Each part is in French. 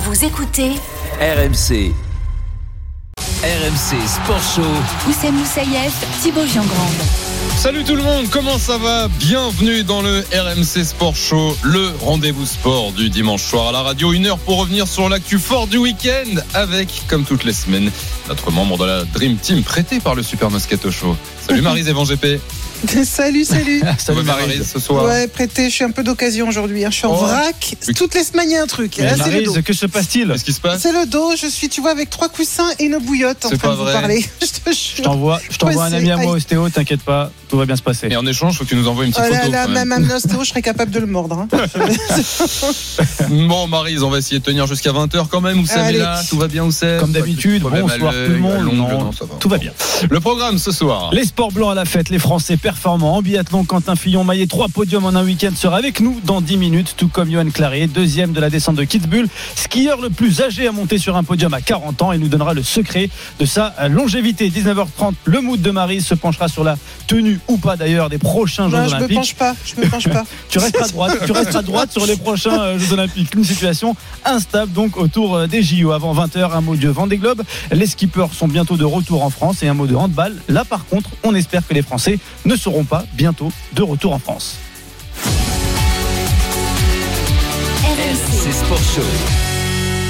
Vous écoutez RMC. RMC Sport Show. Oussem Moussaïef, Thibaut Giangrande. Salut tout le monde, comment ça va? Bienvenue dans le RMC Sport Show, le rendez-vous sport du dimanche soir à la radio. Une heure pour revenir sur l'actu fort du week-end avec, comme toutes les semaines, notre membre de la Dream Team prêté par le Super Moscato Show. Salut Marise Evan GP. Salut, salut. Salut Marise ce soir. Ouais, prêté, je suis un peu d'occasion aujourd'hui. hein. Je suis en Oh. vrac. Toutes les semaines, il y a un truc. Et Mais Là, c'est le dos. Maryse, que se passe-t-il Qu'est-ce qui se passe C'est le dos. Je suis, tu vois, avec trois coussins et une bouillotte en C'est train pas de vous vrai. parler. Je te Je jure. t'envoie, je t'envoie un Ouais, ami à c'est- moi ostéo, t'inquiète pas, tout va bien se passer. Et en échange, faut que tu nous envoies une petite Oh là photo. là, même. même un je serais capable de le mordre. hein. Bon Marise, on va essayer de tenir jusqu'à 20h quand même. Oussem est Allez. là, tout va bien Oussem? Comme d'habitude, bonsoir tout le monde. Non, non, ça va. Tout va bien. Le programme ce soir. Les sports blancs à la fête, les Français performants en biathlon. Quentin Fillon-Maillet, trois podiums en un week-end, sera avec nous dans 10 minutes, tout comme Johan Claret, deuxième de la descente de Kitzbühel, skieur le plus âgé à monter sur un podium à 40 ans et nous donnera le secret de sa longévité. 19h30, le mood de Marie se penchera sur la tenue ou pas d'ailleurs des prochains Jeux Non, je me Olympiques. penche pas. Je me penche pas. Tu restes à droite, tu restes à droite sur les prochains euh, Jeux Olympiques. Une situation instable donc autour euh, des JO. Avant 20h, un mot de Vendée Globe. Les skippers sont bientôt de retour en France et un mot de handball. Là, par contre, on espère que les Français ne seront pas bientôt de retour en France. RMC Sport Show.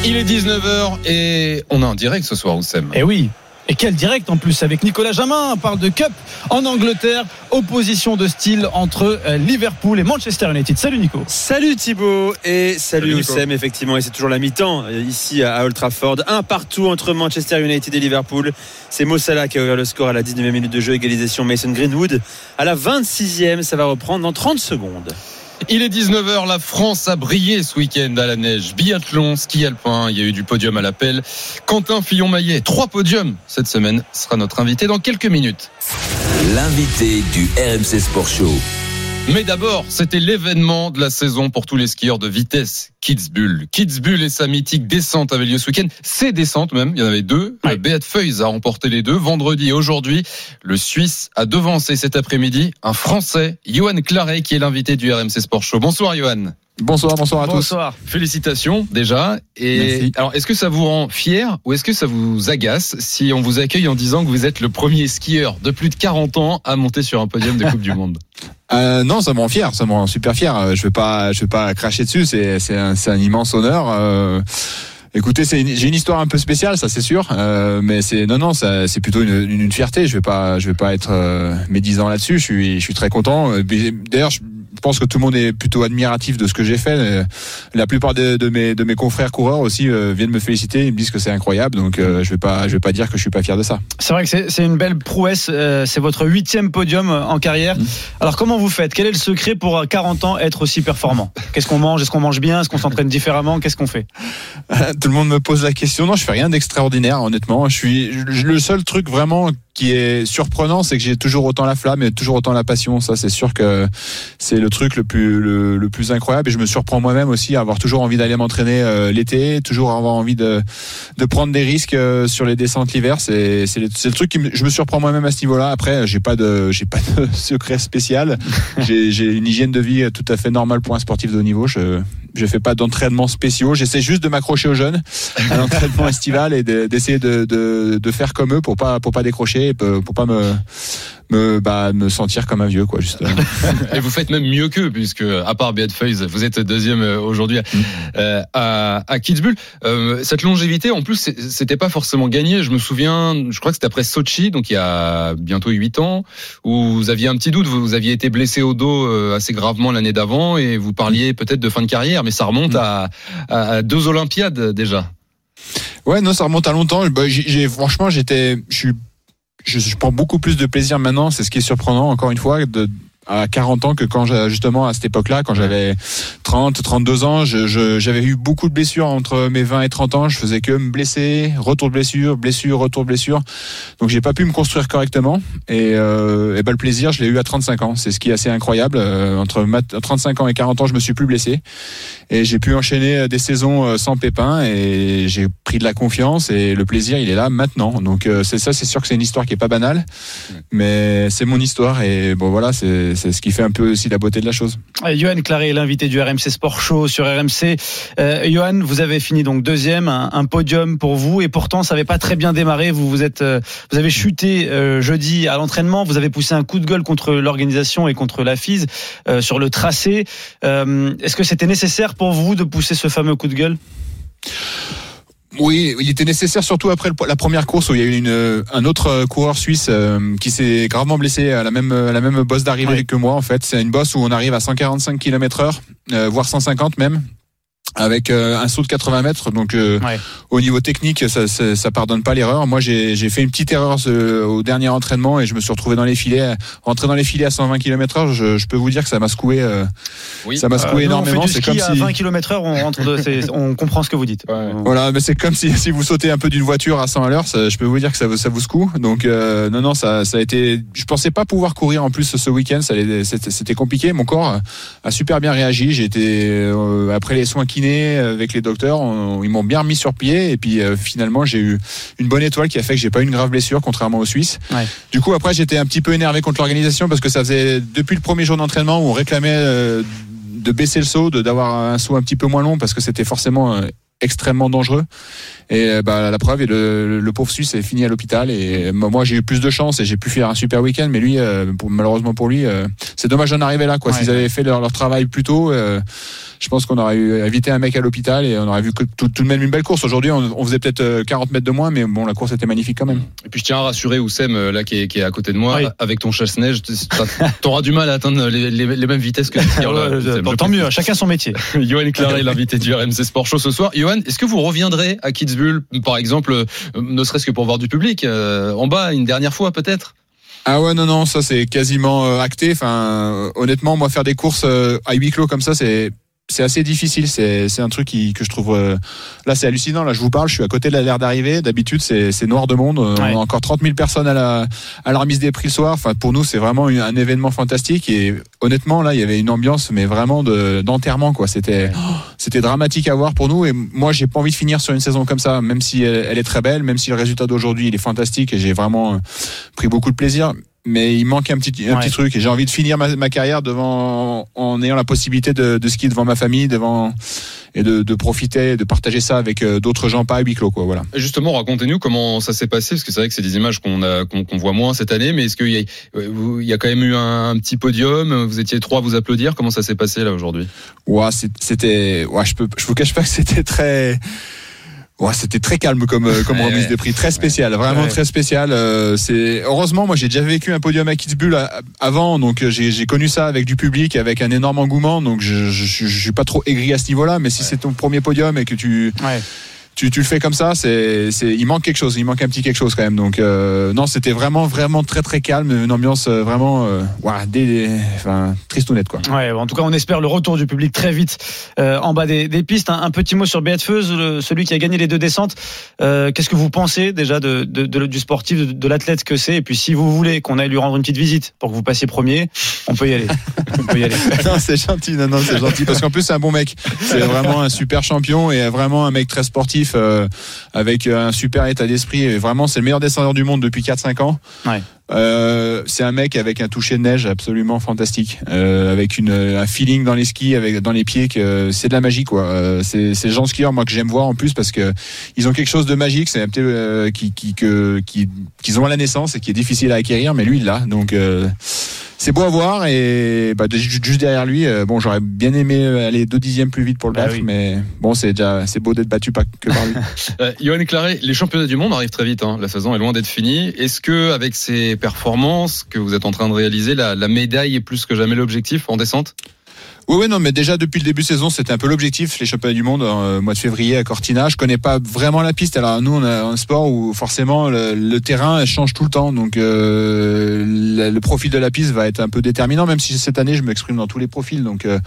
Il est 19h et on est en direct ce soir Oussem. Et oui. Et quel direct en plus avec Nicolas Jamin. On parle de Cup en Angleterre. Opposition de style entre euh, Liverpool et Manchester United. Salut Nico. Salut Thibaut et salut, Salut. Oussem effectivement et c'est toujours la mi-temps euh, ici à Old Trafford un partout entre Manchester United et Liverpool c'est Mo Salah qui a ouvert le score à la 19e minute de jeu égalisation Mason Greenwood à la 26e ça va reprendre dans 30 secondes Il est 19h, la France a brillé ce week-end à la neige. Biathlon, ski alpin, il y a eu du podium à l'appel. Quentin Fillon-Maillet, trois podiums cette semaine, sera notre invité dans quelques minutes. L'invité du RMC Sport Show. Mais d'abord, c'était l'événement de la saison pour tous les skieurs de vitesse, Kitzbühel. Kitzbühel et sa mythique descente avaient lieu ce week-end. Ces descentes même, il y en avait deux. Ouais. Beat Feuys a remporté les deux. Vendredi et aujourd'hui, le Suisse a devancé cet après-midi un Français, Johan Claret, qui est l'invité du RMC Sport Show. Bonsoir Johan. Bonsoir, bonsoir à tous. Bonsoir. Félicitations déjà. Et Merci. alors, est-ce que ça vous rend fier ou est-ce que ça vous agace si on vous accueille en disant que vous êtes le premier skieur de plus de 40 ans à monter sur un podium de Coupe du Monde? Euh, non, ça me rend fier, ça me rend super fier. Euh, Je vais pas, je vais pas cracher dessus. C'est, c'est un, c'est un immense honneur. Euh, Écoutez, c'est une- j'ai une histoire un peu spéciale, ça c'est sûr, euh, mais c'est non non, ça, c'est plutôt une, une, une fierté. Je vais pas, je vais pas être euh, médisant là-dessus. Je suis, je suis très content. Euh, D'ailleurs, je pense que tout le monde est plutôt admiratif de ce que j'ai fait. Euh, La plupart de, de mes de mes confrères coureurs aussi euh, viennent me féliciter, ils me disent que c'est incroyable. Donc euh, je vais pas, je vais pas dire que je suis pas fier de ça. C'est vrai que c'est une belle prouesse. euh, C'est votre huitième podium en carrière. Mm. Alors comment vous faites? Quel est le secret pour à 40 ans être aussi performant? Qu'est-ce qu'on mange? Est-ce qu'on mange bien? Est-ce qu'on s'entraîne différemment? Qu'est-ce qu'on fait? Tout le monde me pose la question. Non, je fais rien d'extraordinaire, honnêtement. Je suis je- le seul truc vraiment qui est surprenant, c'est que j'ai toujours autant la flamme et toujours autant la passion. Ça, c'est sûr que c'est le truc le plus le, le plus incroyable. Et je me surprends moi-même aussi à avoir toujours envie d'aller m'entraîner euh, l'été, toujours avoir envie de de prendre des risques euh, sur les descentes l'hiver. C'est c'est le, c'est le truc qui me, je me surprends moi-même à ce niveau-là. Après, j'ai pas de j'ai pas de secret spécial. J'ai j'ai une hygiène de vie tout à fait normale pour un sportif de haut niveau. Je je fais pas d'entraînement spéciaux. J'essaie juste de m'accrocher aux jeunes à l'entraînement estival et de- d'essayer de, de, de faire comme eux pour pas pour pas décrocher et pour pour pas me me bah me sentir comme un vieux quoi justement. Et vous faites même mieux qu'eux, puisque à part Beat Feuys, vous êtes deuxième euh, aujourd'hui euh, à, à Kitzbühel. Euh, cette longévité, en plus, c'était pas forcément gagné. Je me souviens, je crois que c'était après Sochi, donc il y a bientôt huit ans, où vous aviez un petit doute. Vous, vous aviez été blessé au dos assez gravement l'année d'avant, et vous parliez peut-être de fin de carrière, mais ça remonte à, à- à deux Olympiades déjà. Ouais non ça remonte à longtemps. Bah, j'ai- franchement j'étais je suis je, je prends beaucoup plus de plaisir maintenant. C'est ce qui est surprenant encore une fois à 40 ans que quand justement à cette époque-là, quand j'avais 30, 32 ans, je- je- j'avais eu beaucoup de blessures entre mes 20 et 30 ans. Je faisais que me blesser, retour de blessure, blessure, retour de blessure. Donc j'ai pas pu me construire correctement. Et, euh, et ben, le plaisir, je l'ai eu à 35 ans. C'est ce qui est assez incroyable. Euh, entre ma- 35 ans et 40 ans, je me suis plus blessé. Et j'ai pu enchaîner des saisons euh, sans pépin. Et j'ai pris de la confiance. Et le plaisir, il est là maintenant. Donc euh, c'est ça, c'est sûr que c'est une histoire qui est pas banale. Mais c'est mon histoire. Et bon voilà, c'est c'est ce qui fait un peu aussi la beauté de la chose. Johan Claré, l'invité du RMC Sport Show sur RMC. Euh, Johan, vous avez fini donc deuxième, un, podium pour vous, et pourtant ça n'avait pas très bien démarré. Vous vous êtes, euh, vous avez chuté euh, jeudi à l'entraînement. Vous avez poussé un coup de gueule contre l'organisation et contre la FIS sur le tracé. Est-ce que c'était nécessaire pour vous de pousser ce fameux coup de gueule? Oui, il était nécessaire surtout après la première course où il y a eu une, un autre coureur suisse euh, qui s'est gravement blessé à la même, à la même bosse d'arrivée que moi en fait. C'est une bosse où on arrive à 145 km heure, euh, voire 150 même. Avec euh, un saut de 80 mètres, donc euh, Ouais. au niveau technique, ça, ça, ça pardonne pas l'erreur. Moi, j'ai j'ai fait une petite erreur ce- au dernier entraînement et je me suis retrouvé dans les filets, rentré dans les filets à 120 km heure. Je, je peux vous dire que ça m'a secoué, euh, Oui. ça m'a secoué Euh, énormément. C'est comme à si 20 km heure, on rentre de, c'est- on comprend ce que vous dites. Ouais. Voilà, mais c'est comme si, si vous sautez un peu d'une voiture à 100 à l'heure, ça- je peux vous dire que ça, vous- ça vous secoue. Donc euh, non, non, ça, ça a été. Je pensais pas pouvoir courir en plus ce week-end. ça allait- C'était c'était compliqué. Mon corps a super bien réagi. J'ai été euh, après les soins kinés avec les docteurs, on- ils m'ont bien remis sur pied. Et puis euh, finalement, j'ai eu une bonne étoile qui a fait que j'ai pas eu une grave blessure, contrairement aux Suisses. Ouais. Du coup, après, j'étais un petit peu énervé contre l'organisation parce que ça faisait depuis le premier jour d'entraînement où on réclamait euh, de baisser le saut, d'avoir un saut un petit peu moins long parce que c'était forcément euh, extrêmement dangereux. Et bah, la preuve, et le, le pauvre Suisse est fini à l'hôpital. Et moi, j'ai eu plus de chance et j'ai pu faire un super week-end. Mais lui, euh, pour, malheureusement pour lui, euh, c'est dommage d'en arriver là. Quoi. Ouais, S'ils avaient fait leur, leur travail plus tôt, euh, je pense qu'on aurait eu, évité un mec à l'hôpital et on aurait vu que tout, tout de même une belle course. Aujourd'hui, on, on faisait peut-être euh, 40 mètres de moins, mais bon, la course était magnifique quand même. Et puis je tiens à rassurer Oussem, euh, là, qui est, qui est à côté de moi, Oui. avec ton chasse-neige, tu auras du mal à atteindre les, les- les mêmes vitesses que skieurs, là, Oussem. tant- mieux, chacun son métier. Johan Claret, l'invité du RMC Sport Show ce soir. Johan, est-ce que vous reviendrez à Kitzbühel, par exemple, euh, ne serait-ce que pour voir du public, euh, en bas, une dernière fois peut-être? Ah ouais non non ça c'est quasiment euh, acté. Enfin euh, honnêtement moi faire des courses euh, à huis clos comme ça c'est c'est assez difficile. C'est c'est un truc qui, que je trouve euh, là c'est hallucinant. Là je vous parle, je suis à côté de la l'air d'arrivée. D'habitude c'est c'est noir de monde. Euh, Ouais. On a encore 30 000 personnes à la à la remise des prix le soir. Enfin pour nous c'est vraiment une- un événement fantastique et honnêtement là il y avait une ambiance mais vraiment de d'enterrement quoi. C'était c'était dramatique à voir pour nous et moi j'ai pas envie de finir sur une saison comme ça même si elle, elle est très belle même si le résultat d'aujourd'hui il est fantastique et j'ai vraiment euh, pris beaucoup de plaisir mais il manque un petit un Ouais. petit truc. Et j'ai envie de finir ma, ma carrière devant en ayant la possibilité de, de skier devant ma famille devant et de, de profiter de partager ça avec euh, d'autres gens pas à huis clos quoi voilà. Justement, racontez-nous comment ça s'est passé, parce que c'est vrai que c'est des images qu'on a qu'on voit moins cette année, mais est-ce qu'il y, a- vous- il y a quand même eu un, un petit podium Vous étiez trois à vous applaudir Comment ça s'est passé là aujourd'hui? Ouais c'était ouais je peux je vous cache pas que c'était très Ouais, c'était très calme comme euh, comme Ouais, remise ouais. des prix, très spécial, vraiment très spécial. euh, c'est heureusement moi j'ai déjà vécu un podium à Kitzbühel à- avant, donc euh, j'ai connu ça avec du public, avec un énorme engouement, donc je je, suis pas trop aigri à ce niveau-là. Mais si c'est ton premier podium et que tu Ouais. Tu, tu le fais comme ça, c'est, il manque quelque chose, il manque un petit quelque chose quand même. Donc euh, non, c'était vraiment, vraiment très, très calme, une ambiance euh, vraiment, euh, des, enfin, tristounette quoi. Ouais, en tout cas, on espère le retour du public très vite euh, en bas des, des pistes. Un, un petit mot sur Beatfeuse, celui qui a gagné les deux descentes. Qu'est-ce que vous pensez déjà de, de- de- du sportif, de, de l'athlète que c'est? Et puis, si vous voulez qu'on aille lui rendre une petite visite pour que vous passiez premier, on peut y aller. on peut y aller. non, c'est gentil, non, non, c'est gentil, parce qu'en plus c'est un bon mec. C'est vraiment un super champion et vraiment un mec très sportif, euh, avec un super état d'esprit. Et vraiment, c'est le meilleur descendeur du monde depuis 4-5 ans. Ouais. Euh, c'est un mec avec un toucher de neige absolument fantastique, euh, avec une, un feeling dans les skis, avec dans les pieds que c'est de la magie quoi. Euh, c'est c'est le genre de skieur moi que j'aime voir en plus parce que ils ont quelque chose de magique, c'est un petit euh, qui qui que qui qu'ils ont à la naissance et qui est difficile à acquérir, mais lui il l'a. Donc euh, c'est beau à voir et bah, ju- juste derrière lui, euh, bon j'aurais bien aimé aller deux dixièmes plus vite pour le Bah battre, oui. mais bon c'est déjà c'est beau d'être battu pas que par lui. Euh, Johan Claret, les championnats du monde arrivent très vite. Hein. La saison est loin d'être finie. Est-ce que, avec ces performances que vous êtes en train de réaliser, la, la médaille est plus que jamais l'objectif en descente? Oui, oui, non, mais déjà depuis le début de saison, c'était un peu l'objectif, les championnats du monde, euh, mois de février à Cortina. Je connais pas vraiment la piste. Alors nous, on a un sport où forcément le, le terrain change tout le temps, donc euh, le, le, profil de la piste va être un peu déterminant. Même si cette année, je m'exprime dans tous les profils, donc euh,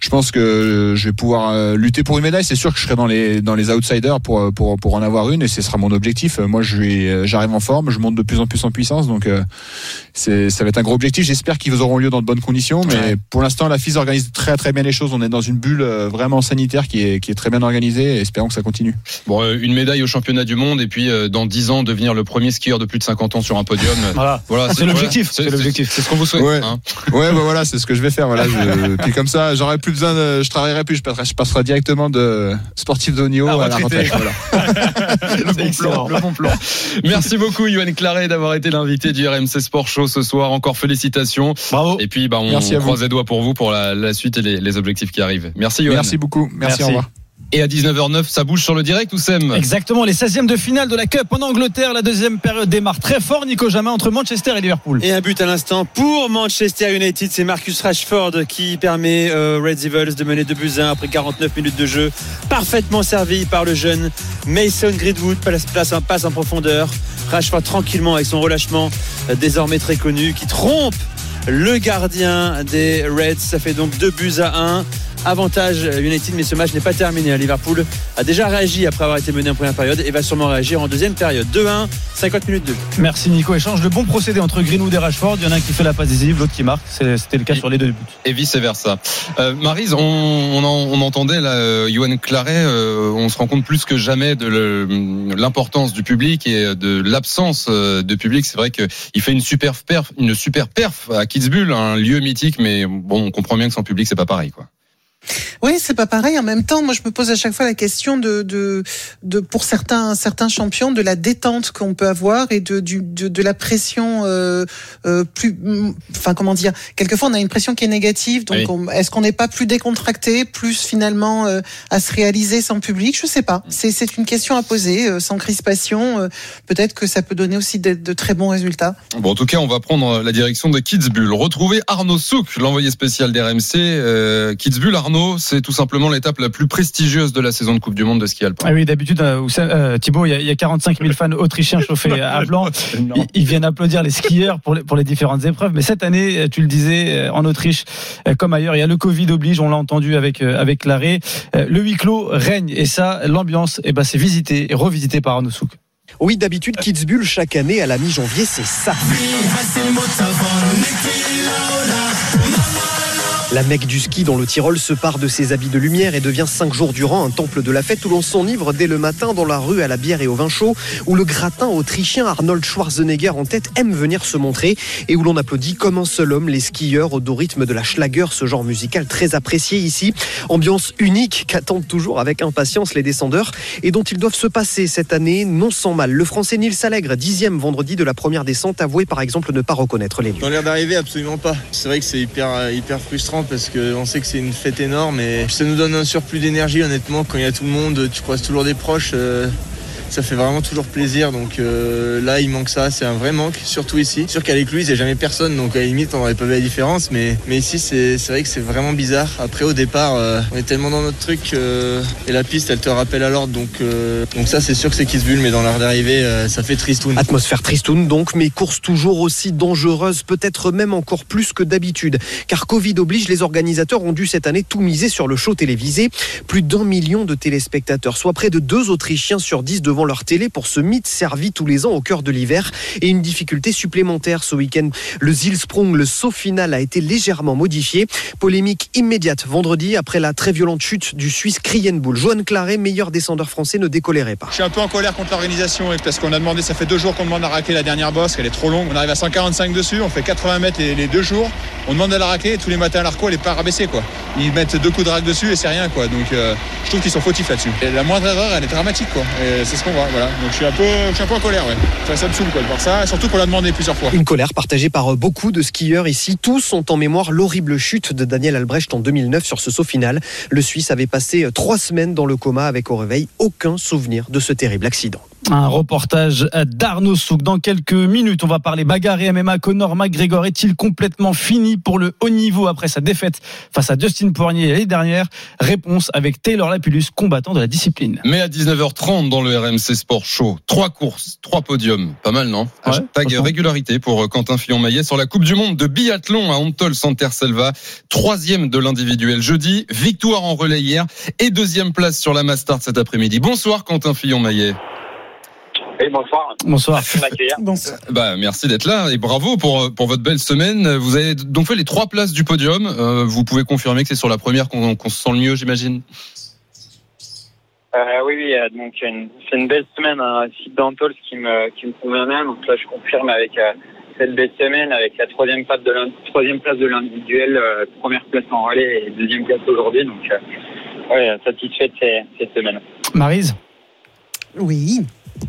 je pense que je vais pouvoir euh, lutter pour une médaille. C'est sûr que je serai dans les dans les outsiders pour pour pour en avoir une, et ce sera mon objectif. Moi, je j'arrive en forme, je monte de plus en plus en puissance, donc c'est ça va être un gros objectif. J'espère qu'ils auront lieu dans de bonnes conditions, mais ouais. pour l'instant, la FIS organise très très bien les choses. On est dans une bulle euh, vraiment sanitaire qui est, qui est très bien organisée et espérons que ça continue. Bon, euh, une médaille au championnat du monde et puis euh, dans 10 ans devenir le premier skieur de plus de 50 ans sur un podium. Voilà, voilà c'est l'objectif. C'est l'objectif. C'est ce qu'on vous souhaite. Ouais, hein. ouais bah voilà, c'est ce que je vais faire. Voilà, je, puis comme ça, j'aurai plus besoin de, je travaillerai plus, je passerai, je passerai directement de sportif de haut niveau ah, à la retraite. Voilà. le, bon plan, le bon plan. Merci beaucoup, Yoann Claret, d'avoir été l'invité du RMC Sport Show ce soir. Encore félicitations. Bravo. Et puis, bah, on Merci à croise les doigts pour vous pour la, la suite et les, les objectifs qui arrivent. Merci Yoann. Merci beaucoup. Merci, Merci. au revoir. Et à 19h09, ça bouge sur le direct ou Sem Exactement, les 16e de finale de la Cup en Angleterre. La deuxième période démarre très fort, Nico Jamin, entre Manchester et Liverpool. Et un but à l'instant pour Manchester United. C'est Marcus Rashford qui permet euh, Red Devils de mener 2 buts 1 après 49 minutes de jeu. Parfaitement servi par le jeune Mason Greenwood. Place, place un passe en profondeur. Rashford tranquillement avec son relâchement euh, désormais très connu qui trompe le gardien des Reds. Ça fait donc 2 buts à 1. Avantage United, mais ce match n'est pas terminé. Liverpool a déjà réagi après avoir été mené en première période et va sûrement réagir en deuxième période. 2-1, 50 minutes de jeu. Merci Nico. Échange de bons procédés entre Greenwood et Rashford. Il y en a un qui fait la passe décisive, l'autre qui marque. C'était le cas sur les deux buts. Et vice versa. Euh, Marise, on, on, en, on, entendait là, euh, Johan Claret. Euh, on se rend compte plus que jamais de l'importance du public et de l'absence euh, de public. C'est vrai qu'il fait une super perf, une super perf à Kitzbühel, un lieu mythique, mais bon, on comprend bien que sans public, c'est pas pareil, quoi. Oui, c'est pas pareil. En même temps, moi, je me pose à chaque fois la question de, de, de pour certains, certains champions, de la détente qu'on peut avoir et de, du, de, de la pression euh, euh, plus, enfin, comment dire? Quelquefois, on a une pression qui est négative. Donc, oui. est-ce qu'on n'est pas plus décontracté, plus finalement euh, à se réaliser sans public? Je sais pas. C'est, c'est une question à poser, euh, sans crispation. euh, Peut-être que ça peut donner aussi de, de, très bons résultats. Bon, en tout cas, on va prendre la direction de Kitzbühel. Retrouver Arnaud Souk, l'envoyé spécial d'RMC. Euh, Kitzbühel, Arnaud c'est tout simplement l'étape la plus prestigieuse de la saison de Coupe du Monde de ski alpin. Ah oui, d'habitude, euh, euh, Thibaut, il y, y, a 45 000 fans autrichiens chauffés à blanc. Ils, ils, viennent applaudir les skieurs pour les, pour les différentes épreuves. Mais cette année, tu le disais, en Autriche, comme ailleurs, il y a le Covid oblige, on l'a entendu avec, avec l'arrêt. Le huis clos règne et ça, l'ambiance, eh ben, c'est visité et revisité par Arnaud Souk. Oui, d'habitude, Kitzbühel, chaque année, à la mi-janvier, c'est ça. La Mecque du ski dans le Tyrol se part de ses habits de lumière et devient cinq jours durant un temple de la fête où l'on s'enivre dès le matin dans la rue à la bière et au vin chaud, où le gratin autrichien Arnold Schwarzenegger en tête aime venir se montrer et où l'on applaudit comme un seul homme les skieurs au rythme de la Schlager, ce genre musical très apprécié ici. Ambiance unique qu'attendent toujours avec impatience les descendeurs et dont ils doivent se passer cette année non sans mal. Le français Nils Allègre, dixième vendredi de la première descente, avouait par exemple ne pas reconnaître les lieux. Dans l'air d'arriver, absolument pas. C'est vrai que c'est hyper, hyper frustrant parce qu'on sait que c'est une fête énorme et ça nous donne un surplus d'énergie honnêtement quand il y a tout le monde, tu croises toujours des proches. Euh ça fait vraiment toujours plaisir. Donc euh, là, il manque ça, c'est un vrai manque, surtout ici. Sûr qu'avec lui, il n'y a jamais personne, donc à la limite, on n'aurait pas vu la différence. Mais, mais ici, c'est vrai que c'est vraiment bizarre. Après, au départ, euh, on est tellement dans notre truc euh, et la piste, elle te rappelle à l'ordre. Donc, donc ça, c'est sûr que c'est Kitzbühel, mais dans l'heure d'arrivée, ça fait tristoun. Atmosphère tristoun donc, mais course toujours aussi dangereuse, peut-être même encore plus que d'habitude. Car Covid oblige, les organisateurs ont dû cette année tout miser sur le show télévisé. Plus d'un million de téléspectateurs, soit près de deux Autrichiens sur dix devant leur télé pour ce mythe servi tous les ans au cœur de l'hiver et une difficulté supplémentaire ce week-end. Le Zilsprung, le saut final a été légèrement modifié. Polémique immédiate vendredi après la très violente chute du Suisse Krienbull. Johan Claret, meilleur descendeur français, ne décollerait pas. Je suis un peu en colère contre l'organisation parce qu'on a demandé, ça fait deux jours qu'on demande à racler la dernière bosse, qu'elle est trop longue. On arrive à 145 dessus, on fait 80 mètres les, deux jours. On demande à la racler et tous les matins à l'arco, elle est pas rabaissée quoi. Ils mettent deux coups de rack dessus et c'est rien quoi. Donc euh, je trouve qu'ils sont fautifs là-dessus. La moindre erreur, elle est dramatique quoi. C'est ce Voilà. Donc je suis un peu, un peu en colère, ouais. Ça, me saoule quoi de voir ça, surtout qu'on l'a demandé plusieurs fois. Une colère partagée par beaucoup de skieurs ici. Tous ont en mémoire l'horrible chute de Daniel Albrecht en 2009 sur ce saut final. Le Suisse avait passé trois semaines dans le coma avec au réveil aucun souvenir de ce terrible accident. Un reportage d'Arnaud Souk. Dans quelques minutes, on va parler bagarre et MMA. Conor McGregor est-il complètement fini pour le haut niveau après sa défaite face à Justin Poirier l'année dernière? Réponse avec Taylor Lapillus, combattant de la discipline. Mais à 19h30 dans le RMC Sport Show, trois courses, trois podiums. Pas mal, non? Ouais, Hashtag régularité pour euh, Quentin Fillon-Maillet sur la Coupe du Monde de biathlon à Antol Santer Selva. Troisième de l'individuel jeudi, victoire en relais hier et deuxième place sur la Mastart cet après-midi. Bonsoir Quentin Fillon-Maillet. Oui, bonsoir. Bonsoir. Merci Bah, merci d'être là et bravo pour, euh, pour votre belle semaine. Vous avez donc fait les trois places du podium. Euh, vous pouvez confirmer que c'est sur la première qu'on se sent le mieux, j'imagine Euh, oui, oui, euh, donc c'est une belle semaine à site d'Antol, ce qui me, qui me convient bien. Donc là, je confirme avec euh, cette belle semaine, avec la troisième place de l'in- troisième place de l'individuel, euh, première place en relais et deuxième place aujourd'hui. Donc, euh, ouais, satisfait de ces- cette semaine. Marise, oui.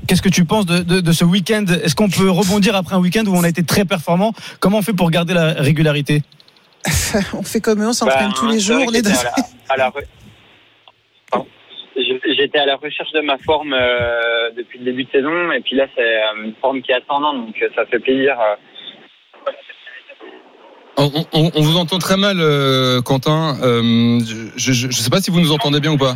Qu'est-ce que tu penses de, de- de ce week-end? Est-ce qu'on peut rebondir après un week-end où on a été très performant? Comment on fait pour garder la régularité? On fait comme eux, on s'entraîne Bah, tous les jours. On est dans... j'étais à la- à la re- Pardon? Je- J'étais à la recherche de ma forme euh, depuis le début de saison et puis là c'est euh, une forme qui est ascendante donc euh, ça fait plaisir. euh, on, on- on vous entend très mal, euh, Quentin. Euh, je ne sais pas si vous nous entendez bien ou pas.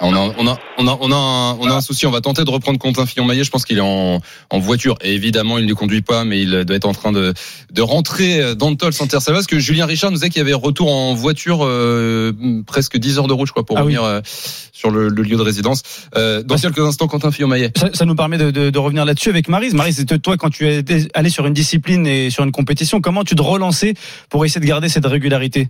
On a, on, a, on, a, on, a un, on a un souci, on va tenter de reprendre Quentin Fillon-Maillet. Je pense qu'il est en, en voiture. Et évidemment, il ne conduit pas, mais il doit être en train de, de rentrer dans le Tol Santer Salva. Parce que Julien Richard nous disait qu'il y avait retour en voiture euh, presque 10 heures de route, je crois, pour Ah oui. revenir euh, sur le, le lieu de résidence. Euh, dans quelques instants, Quentin Fillon-Maillet. ça, ça nous permet de, de- de revenir là-dessus avec Marise. Marise, c'était toi quand tu es allé sur une discipline et sur une compétition, comment tu te relançais pour essayer de garder cette régularité?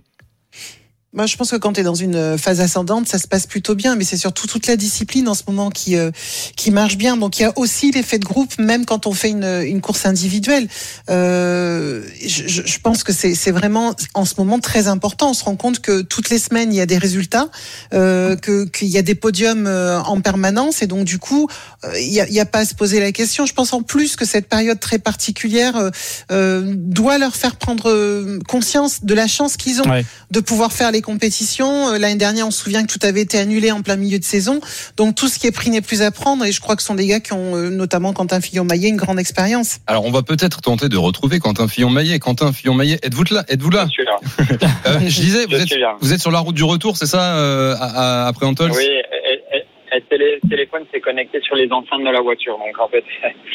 Moi, je pense que quand tu es dans une phase ascendante, ça se passe plutôt bien, mais c'est surtout toute la discipline en ce moment qui euh, qui marche bien. Donc il y a aussi l'effet de groupe, même quand on fait une, une course individuelle. Euh, je, je- pense que c'est c'est vraiment en ce moment très important. On se rend compte que toutes les semaines il y a des résultats, euh, que qu'il y a des podiums euh, en permanence, et donc du coup euh, il y a, il y a pas à se poser la question. Je pense en plus que cette période très particulière euh, euh, doit leur faire prendre euh, conscience de la chance qu'ils ont Ouais. de pouvoir faire les compétitions. Euh, L'année dernière, on se souvient que tout avait été annulé en plein milieu de saison. Donc tout ce qui est pris n'est plus à prendre. Et je crois que ce sont des gars qui ont, euh, notamment Quentin Fillon-Maillet, une grande expérience. Alors, on va peut-être tenter de retrouver Quentin Fillon-Maillet. Quentin Fillon-Maillet, êtes-vous là? Êtes-vous là? Je suis là. Euh, Je disais, vous Je êtes, suis là. vous êtes sur la route du retour, c'est ça, euh, à- à- après Antol Oui, et, et- et le télé- téléphone s'est connecté sur les enceintes de la voiture donc en fait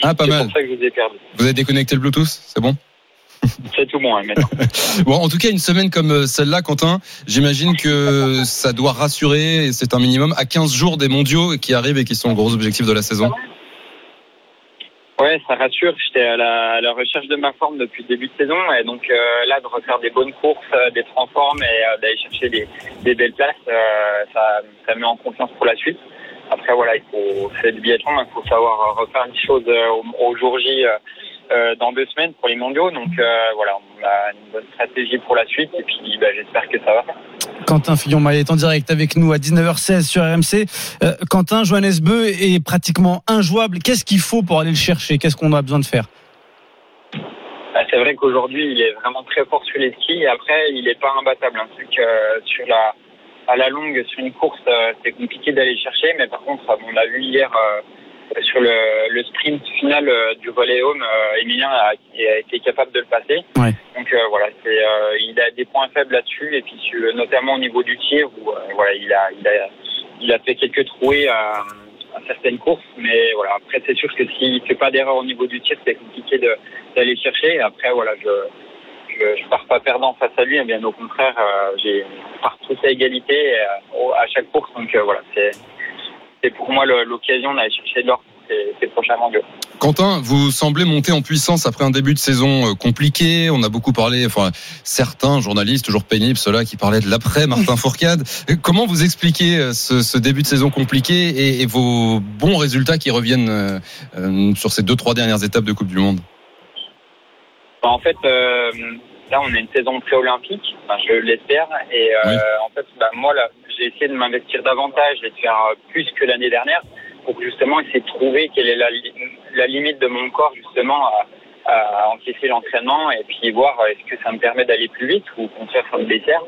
Ah, pas c'est mal. pour ça que je vous ai perdu. Vous avez déconnecté le Bluetooth, c'est bon? C'est tout bon hein, maintenant. Bon, en tout cas, une semaine comme euh, celle-là, Quentin, j'imagine que ça doit rassurer, et c'est un minimum, à 15 jours des mondiaux qui arrivent et qui sont le gros objectif de la saison. Ouais, ça rassure. J'étais à la, à la recherche de ma forme depuis le début de saison et donc euh, là de refaire des bonnes courses, euh, d'être en forme et euh, d'aller chercher des, des belles places, ça, ça met en confiance pour la suite. Après voilà, il faut c'est du biathlon, il faut savoir refaire les choses au, au jour J euh, dans deux semaines pour les mondiaux. Donc euh, voilà, on a une bonne stratégie pour la suite et puis bah, j'espère que ça va. Quentin Fillon-Maillet est en direct avec nous à 19h16 sur RMC. Euh, Quentin, Johannes Beu est pratiquement injouable. Qu'est-ce qu'il faut pour aller le chercher? Qu'est-ce qu'on a besoin de faire? Ah, c'est vrai qu'aujourd'hui, il est vraiment très fort sur les skis. Et après, il n'est pas imbattable. Un truc euh, sur la, à la longue, sur une course, euh, c'est compliqué d'aller chercher. Mais par contre, on l'a vu hier euh, sur le, le sprint final euh, du relais home, euh, Emilien a, a été capable de le passer. Ouais. Donc euh, voilà, c'est, euh, il a des points faibles là-dessus. Et puis sur- notamment au niveau du tir, où euh, voilà, il a, il a, il a fait quelques trouées à, à certaines courses. Mais voilà, après, c'est sûr que s'il fait pas d'erreur au niveau du tir, c'est compliqué de, d'aller chercher. Et après, voilà, je, je, je pars pas perdant face à lui, eh bien au contraire, euh, j'ai je pars tous à égalité euh, à chaque course. Donc euh, voilà, c'est c'est pour moi l'occasion d'aller chercher de l'or ces, prochains mondiaux. Quentin, vous semblez monter en puissance après un début de saison euh, compliqué. On a beaucoup parlé, enfin, certains journalistes, toujours pénibles, ceux-là qui parlaient de l'après Martin Fourcade. Euh, Comment vous expliquez euh, ce, ce début de saison compliqué et, et vos bons résultats qui reviennent euh, sur ces deux, trois dernières étapes de Coupe du Monde? Bah, en fait, euh, là, on a une saison pré-olympique, enfin, je l'espère. Et euh, Oui. en fait, bah, moi, là, j'ai essayé de m'investir davantage et de faire euh, plus que l'année dernière pour justement essayer de trouver quelle est la, li- la limite de mon corps, justement, à, encaisser l'entraînement et puis voir euh, est-ce que ça me permet d'aller plus vite ou contraire ça me dessert.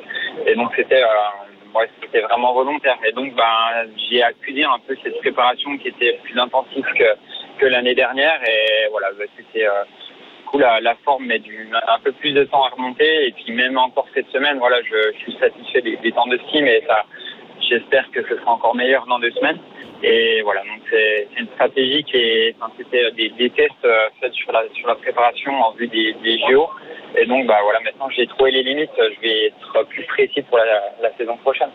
Et donc, c'était euh, vraiment volontaire. Et donc, ben, j'ai accusé un peu cette préparation qui était plus intensive que, que l'année dernière. Et voilà, ben, c'était euh, La, forme met du, un peu plus de temps à remonter. Et puis même encore cette semaine, voilà, je, suis satisfait des, temps de ski, mais ça, j'espère que ce sera encore meilleur dans deux semaines. Et voilà, donc c'est une stratégie qui est, c'était des, tests euh, faits sur la sur la préparation en vue des, des JO. Et donc bah voilà, maintenant j'ai trouvé les limites, je vais être plus précis pour la saison prochaine.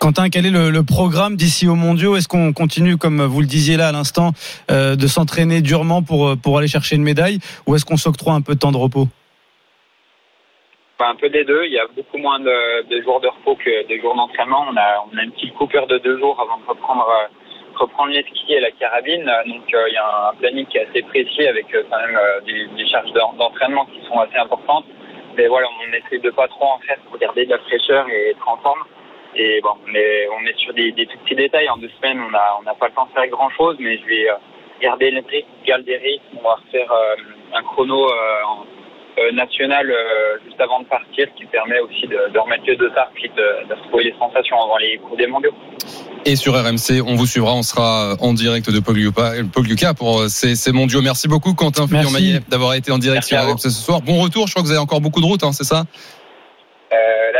Quentin, quel est le, programme d'ici aux mondiaux? Est-ce qu'on continue, comme vous le disiez là à l'instant, euh, de s'entraîner durement pour, euh, pour aller chercher une médaille? Ou est-ce qu'on s'octroie un peu de temps de repos? Un peu des deux. Il y a beaucoup moins de, jours de repos que de jours d'entraînement. On a, une petite coupure de deux jours avant de reprendre, euh, reprendre les skis et la carabine. Donc euh, il y a un planning qui est assez précis avec quand même des, des charges d'en- d'entraînement qui sont assez importantes. Mais voilà, on essaie de pas trop en faire pour garder de la fraîcheur et être en forme. Et bon, on est, on est sur des, des tout petits détails. En deux semaines, on a, on n'a pas le temps de faire grand chose, mais je vais euh, garder le rythme, garder rythmes. On va refaire euh, un chrono euh, en- euh, national euh, juste avant de partir qui permet aussi de, de remettre le dossard puis de, de retrouver les sensations avant les cours des mondiaux. Et sur RMC, on vous suivra, on sera en direct de Pogliuca Pogliuca pour euh, ces, ces mondiaux. Merci beaucoup Quentin. Fillon-Maillet d'avoir été en direct Merci sur. RMC ce soir. Bon retour, je crois que vous avez encore beaucoup de route, hein, c'est ça?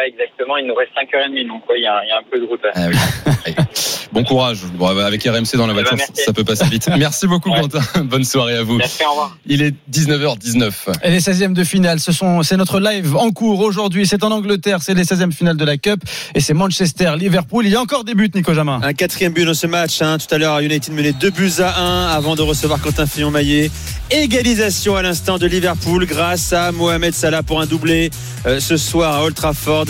Exactement, il nous reste 5h30, donc ouais, il y, a un- il y a un peu de route. Ah oui. Bon courage. Bon, avec RMC dans la Eh ben, voiture, ça peut passer vite. Merci beaucoup Ouais. Quentin. Bonne soirée à vous. Merci, au revoir. Il est 19h19. Et les 16e de finale, ce sont, c'est notre live en cours aujourd'hui. C'est en Angleterre, c'est les 16e finales de la Cup. Et c'est Manchester, Liverpool. Il y a encore des buts, Nico Jamin. Un quatrième but dans ce match. hein. Tout à l'heure, United menait 2 buts à 1 avant de recevoir Quentin Fillon-Maillet. Égalisation à l'instant de Liverpool grâce à Mohamed Salah pour un doublé euh, ce soir à Old Trafford.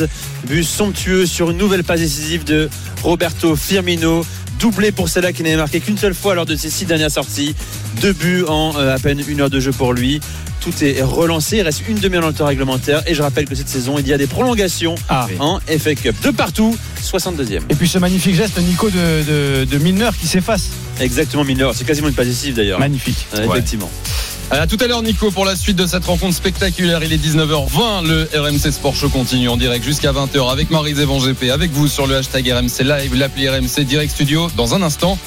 But somptueux sur une nouvelle passe décisive de Roberto Firmino. Doublé pour Salah qui n'avait marqué qu'une seule fois lors de ses six dernières sorties. Deux buts en euh, à peine une heure de jeu pour lui. Tout est relancé. Il reste une demi-heure dans le temps réglementaire. Et je rappelle que cette saison, il y a des prolongations Ah. en FA Cup. De partout, 62e. Et puis ce magnifique geste, Nico, de, de, de Milner qui s'efface. Exactement, Milner. C'est quasiment une passe décisive d'ailleurs. Magnifique. Euh, Effectivement. À tout à l'heure Nico pour la suite de cette rencontre spectaculaire. Il est 19h20. Le RMC Sport Show continue en direct jusqu'à 20h avec Marie Zévan GP, avec vous sur le hashtag RMC Live, l'appli RMC Direct Studio. Dans un instant,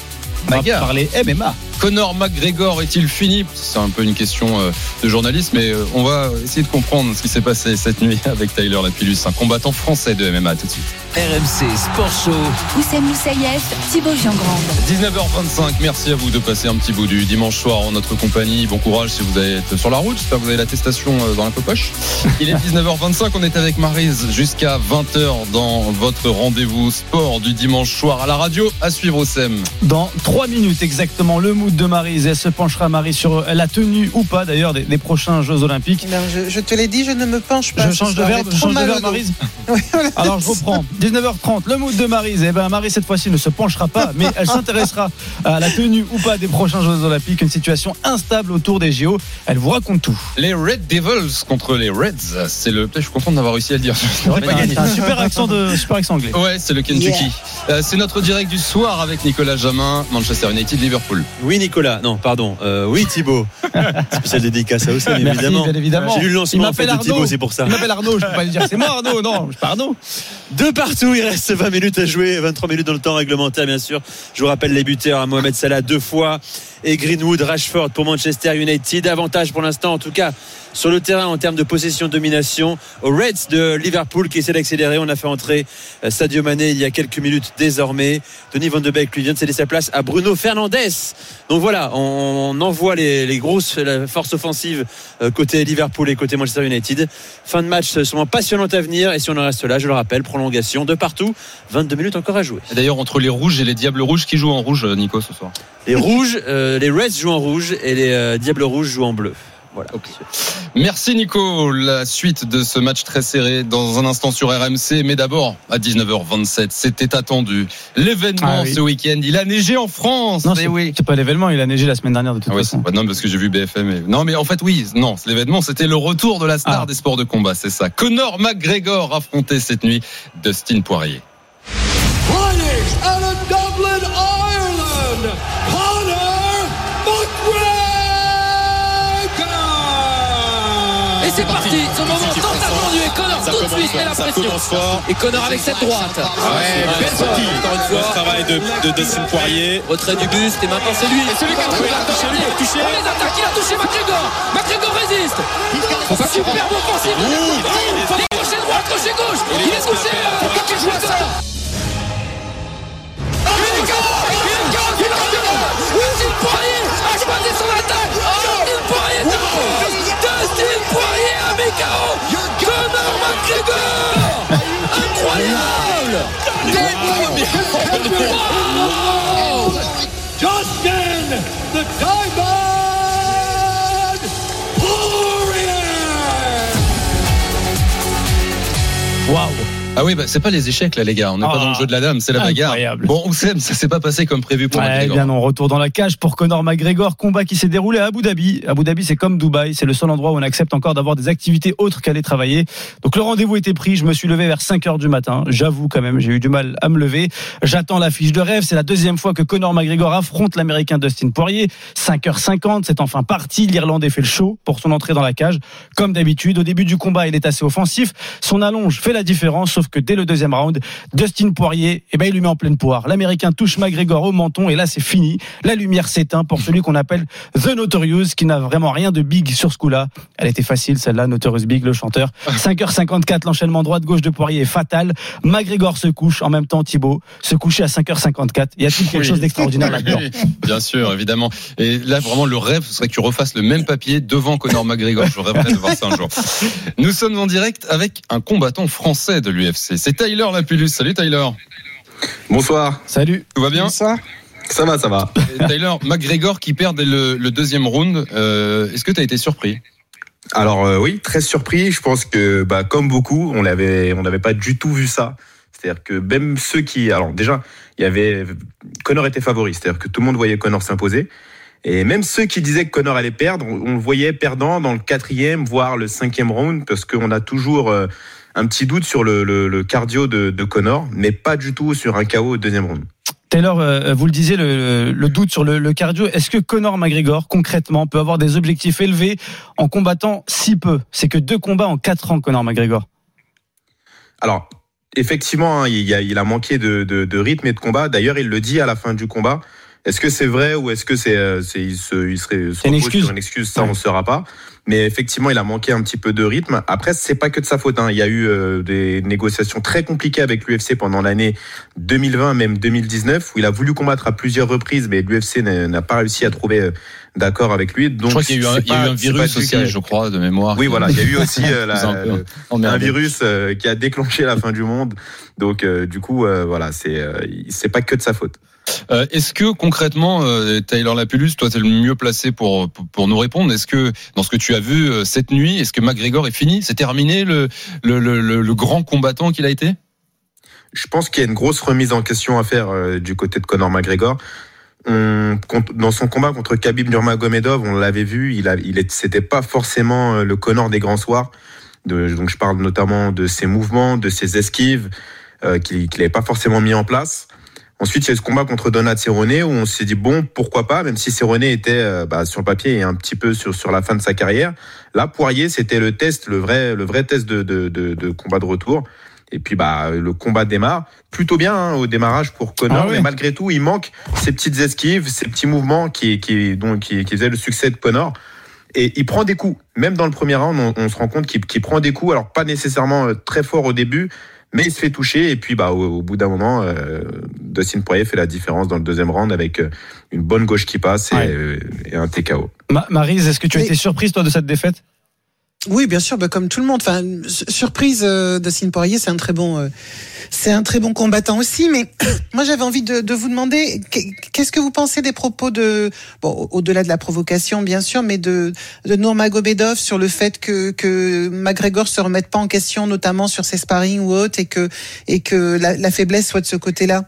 On va parler MMA. Conor McGregor est-il fini? C'est un peu une question euh, de journaliste, mais euh, on va essayer de comprendre ce qui s'est passé cette nuit avec Tyler Lapillus, un combattant français de MMA tout de suite. RMC Sport Show. Oussem Moussaïef, Thibaut Giangrande. 19h25, merci à vous de passer un petit bout du dimanche soir en notre compagnie. Bon courage si vous êtes sur la route, j'espère que vous avez l'attestation euh, dans la poche. Il est 19h25, on est avec Marise jusqu'à 20h dans votre rendez-vous sport du dimanche soir à la radio. À suivre au SEM. Dans trois minutes exactement, le mood de Marise. Elle se penchera, Marie, sur la tenue ou pas d'ailleurs des, des prochains Jeux Olympiques. Non, je, je te l'ai dit, je ne me penche pas. Je change de verbe, je change de verbe. Marise. Oui, voilà. Alors je reprends. 19h30, le mood de Marise. Eh ben Marie cette fois-ci ne se penchera pas, mais elle s'intéressera à la tenue ou pas des prochains Jeux Olympiques. Une situation instable autour des JO. Elle vous raconte tout. Les Red Devils contre les Reds, c'est le. Je suis content d'avoir réussi à le dire. C'est vrai Pas gagné. un super accent de super accent anglais. Ouais, c'est le Kentucky. Euh, c'est notre direct du soir avec Nicolas Jamin, Manchester United, Liverpool. Oui, Nicolas. Non, pardon. Euh, oui, Thibaut. Spécial dédicace à Merci, évidemment. bien évidemment. J'ai lu le Il lancement en fait, de. Thibaut, c'est pour ça. Il m'appelle Arnaud, je peux pas lui dire c'est moi Arnaud, non, je pas Arnaud. De il reste 20 minutes à jouer, 23 minutes dans le temps réglementaire, bien sûr. Je vous rappelle les buteurs, hein, Mohamed Salah deux fois et Greenwood, Rashford pour Manchester United. Avantage pour l'instant, en tout cas, sur le terrain en termes de possession, domination. Aux Reds de Liverpool qui essaie d'accélérer. On a fait entrer euh, Sadio Mané il y a quelques minutes désormais. Denis Van de Beek lui vient de céder sa place à Bruno Fernandes. Donc voilà, on, envoie les, les grosses la force offensive euh, côté Liverpool et côté Manchester United. Fin de match euh, sûrement passionnante à venir. Et si on en reste là, je le rappelle, prolongation de partout. 22 minutes encore à jouer. D'ailleurs, entre les rouges et les diables rouges, qui joue en rouge, Nico, ce soir? Les rouges, euh, les Reds jouent en rouge et les euh, Diables rouges jouent en bleu. Voilà. Merci Nico. La suite de ce match très serré dans un instant sur RMC. Mais d'abord, à 19h27, c'était attendu. L'événement Ah oui. ce week-end, il a neigé en France. Non, Eh c'est oui. c'est pas l'événement, il a neigé la semaine dernière de toute Ah façon. non parce que j'ai vu BFM. et- Non mais en fait oui, non, l'événement, c'était le retour de la star Ah. des sports de combat, c'est ça. Conor McGregor affrontait cette nuit Dustin Poirier. Tout de suite met la pression. Et Connor avec cette droite. Ouais, belle sortie. Encore une fois. Le travail de, de Dustin Poirier. Retrait du buste et maintenant c'est lui. Et celui qui a touché, il a touché. les attaques, il a touché McGregor? McGregor résiste. Superbe offensive. Les crochets droit, crochet gauche. Il est touché. Pourquoi tu joues ça Dustin Poirier a choisi son attaque. Dustin Poirier Dustin Poirier à Mécao. Conor McGregor. Incroyable. Wow. Justin, the Diamond Warrior! Waouh Ah oui, bah, c'est pas les échecs là, les gars. On n'est pas Ah, dans le jeu de la dame, c'est la bagarre. incroyable. Bon, Oussem, ça s'est pas passé comme prévu pour Ouais, McGregor. bien non, retour dans la cage pour Conor McGregor, combat qui s'est déroulé à Abu Dhabi. Abu Dhabi, c'est comme Dubaï, c'est le seul endroit où on accepte encore d'avoir des activités autres qu'aller travailler. Donc le rendez-vous était pris, je me suis levé vers 5 heures du matin. J'avoue quand même, j'ai eu du mal à me lever. J'attends la fiche de rêve, c'est la deuxième fois que Conor McGregor affronte l'américain Dustin Poirier. 5h50, c'est enfin parti, l'Irlandais fait le show pour son entrée dans la cage. Comme d'habitude, au début du combat, il est assez offensif, son allonge fait la différence, sauf que dès le deuxième round, Dustin Poirier, eh ben, il lui met en pleine poire. L'américain touche McGregor au menton et là c'est fini. La lumière s'éteint pour celui qu'on appelle The Notorious qui n'a vraiment rien de big sur ce coup-là. Elle était facile celle-là, Notorious Big, le chanteur. 5h54, l'enchaînement droite-gauche de Poirier est fatal. McGregor se couche en même temps Thibaut, se coucher à 5h54. Y a-t-il quelque Oui. chose d'extraordinaire là-dedans? Bien sûr, évidemment. Et là, vraiment, le rêve, ce serait que tu refasses le même papier devant Conor McGregor. Je rêverais de voir ça un jour. Nous sommes en direct avec un combattant français de l'UFC. C'est Tyler Lapulus. Salut Tyler. Bonsoir. Salut. Tout va bien Ça Ça va, ça va. Et Tyler, McGregor qui perd dès le, le deuxième round. Euh, Est-ce que tu as été surpris? Alors euh, oui, très surpris. Je pense que bah, comme beaucoup, on l'avait, on n'avait pas du tout vu ça. C'est-à-dire que même ceux qui, alors déjà, il y avait Connor était favori, c'est-à-dire que tout le monde voyait Connor s'imposer. Et même ceux qui disaient que Connor allait perdre, on on le voyait perdant dans le quatrième, voire le cinquième round, parce qu'on a toujours euh, un petit doute sur le, le- le cardio de, de Connor, mais pas du tout sur un KO au deuxième round. Taylor, euh, vous le disiez, le, le doute sur le, cardio. Est-ce que Conor McGregor, concrètement, peut avoir des objectifs élevés en combattant si peu? C'est que deux combats en quatre ans, Conor McGregor. Alors, effectivement, hein, il, a, il a manqué de, de- de rythme et de combat. D'ailleurs, il le dit à la fin du combat. Est-ce que c'est vrai ou est-ce que c'est, euh, c'est il se, il serait se une excuse. sur une excuse Ça, on ne saura pas. Mais effectivement, il a manqué un petit peu de rythme. Après, c'est pas que de sa faute. hein. Il y a eu euh, des négociations très compliquées avec l'UFC pendant l'année 2020, même 2019, où il a voulu combattre à plusieurs reprises, mais l'UFC n'a pas réussi à trouver euh, d'accord avec lui. Donc, Je crois qu'il y a eu un, c'est il y a eu un virus aussi, je crois, de mémoire. oui, voilà, il y a eu aussi euh, un la- peu le- un emmerdé. virus euh, qui a déclenché la fin du monde. Donc, euh, du coup, euh, voilà, c'est euh, c'est pas que de sa faute. Euh, Est-ce que concrètement, euh, Taylor Lapulus, toi, tu es le mieux placé pour, pour, nous répondre? Est-ce que dans ce que tu as vu euh, cette nuit, est-ce que McGregor est fini? C'est terminé le, le, le, le- grand combattant qu'il a été? Je pense qu'il y a une grosse remise en question à faire euh, du côté de Conor McGregor. On- dans son combat contre Khabib Nurmagomedov, on l'avait vu, il a, il c'était pas forcément euh, le Conor des grands soirs. De, donc je parle notamment de ses mouvements, de ses esquives euh, qu'il n'avait pas forcément mis en place. Ensuite, il y a eu ce combat contre Donat Cerrone où on s'est dit bon, pourquoi pas, même si Cerrone était euh, bah, sur le papier et un petit peu sur sur la fin de sa carrière. Là, Poirier, c'était le test, le vrai le vrai test de de, de, de combat de retour. Et puis bah le combat démarre plutôt bien hein, au démarrage pour Connor, Ah oui. mais malgré tout, il manque ces petites esquives, ces petits mouvements qui qui donc qui, qui faisaient le succès de Connor. Et il prend des coups. Même dans le premier round, on, on se rend compte qu'il qu'il prend des coups. Alors pas nécessairement euh, très fort au début, mais il se fait toucher. Et puis bah au, au bout d'un moment, euh, Dustin Poirier fait la différence dans le deuxième round avec euh, une bonne gauche qui passe et, Ouais. euh, et un TKO. Ma- Maryse, est-ce que tu as Mais- été surprise, toi, de cette défaite? Oui, bien sûr, bah, comme tout le monde. Enfin, su- surprise euh, de Cine Poirier, c'est un très bon, euh, c'est un très bon combattant aussi. Mais moi, j'avais envie de, vous demander, qu'est- qu'est-ce que vous pensez des propos de, au-delà de la provocation, bien sûr, mais de de Nurmagomedov sur le fait que que McGregor se remette pas en question, notamment sur ses sparring ou autres, et que et que la faiblesse soit de ce côté-là?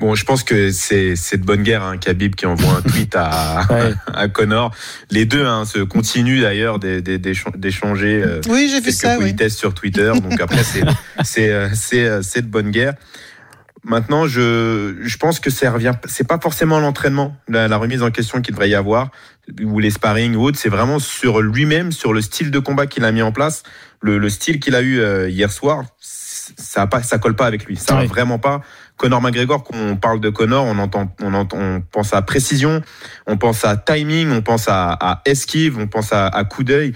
Bon, je pense que c'est c'est de bonne guerre, hein, Khabib qui envoie un tweet à, Ouais. à Connor. Les deux hein, se continuent d'ailleurs d'é- d'é- d'échan- d'échanger euh, Oui, j'ai vu quelques ça. Oui. politesses sur Twitter. Donc après, c'est c'est euh, c'est euh, c'est de bonne guerre. Maintenant, je, je pense que ça revient. C'est pas forcément l'entraînement, la, la remise en question qu'il devrait y avoir, ou les sparring ou autre. C'est vraiment sur lui-même, sur le style de combat qu'il a mis en place, le, le style qu'il a eu euh, hier soir. Ça a pas, ça colle pas avec lui. Ça va Ouais. vraiment pas. Conor McGregor, quand on parle de Conor, on entend, on entend, on pense à précision, on pense à timing, on pense à, esquive, on pense à, à coup d'œil.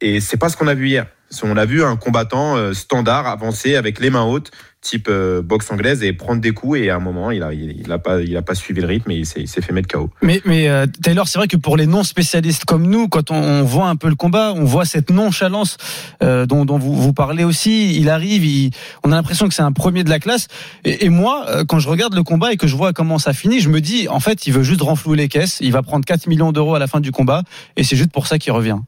Et c'est pas ce qu'on a vu hier. On a vu un combattant euh, standard avancer avec les mains hautes, type euh, boxe anglaise, et prendre des coups. Et à un moment, il a, il, il a pas, il a pas suivi le rythme et il s'est, fait mettre KO. Mais, mais euh, Taylor, c'est vrai que pour les non spécialistes comme nous, quand on, on voit un peu le combat, on voit cette nonchalance euh, dont, dont vous, vous parlez aussi. Il arrive, il- on a l'impression que c'est un premier de la classe. Et, et moi, euh, quand je regarde le combat et que je vois comment ça finit, je me dis, en fait, il veut juste renflouer les caisses. Il va prendre 4 millions d'euros à la fin du combat, et c'est juste pour ça qu'il revient.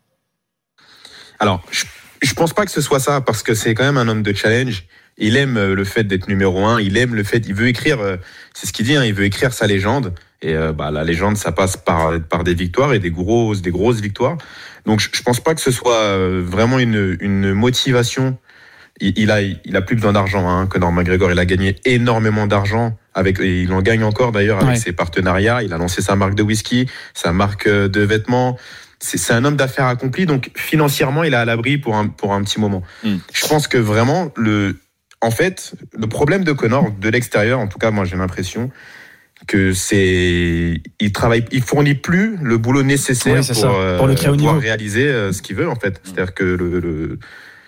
Alors, je, je pense pas que ce soit ça parce que c'est quand même un homme de challenge. Il aime euh, le fait d'être numéro un. Il aime le fait. Il veut écrire. euh, C'est ce qu'il dit. hein, il veut écrire sa légende. Et euh, bah, la légende, ça passe par par des victoires et des grosses des grosses victoires. Donc, je, je pense pas que ce soit euh, vraiment une une motivation. Il, il a il a plus besoin d'argent. Hein, Conor McGregor, il a gagné énormément d'argent avec. Et il en gagne encore d'ailleurs avec Ouais. ses partenariats. Il a lancé sa marque de whisky, sa marque de vêtements c'est c'est un homme d'affaires accompli, donc financièrement, il est à l'abri pour un, pour un petit moment. Mm. Je pense que vraiment, le, en fait, le problème de Connor, de l'extérieur, en tout cas, moi j'ai l'impression que c'est, il travaille, il fournit plus le boulot nécessaire Oui, pour, euh, pour le très haut pouvoir niveau. réaliser euh, ce qu'il veut, en fait. C'est-à-dire que le, le,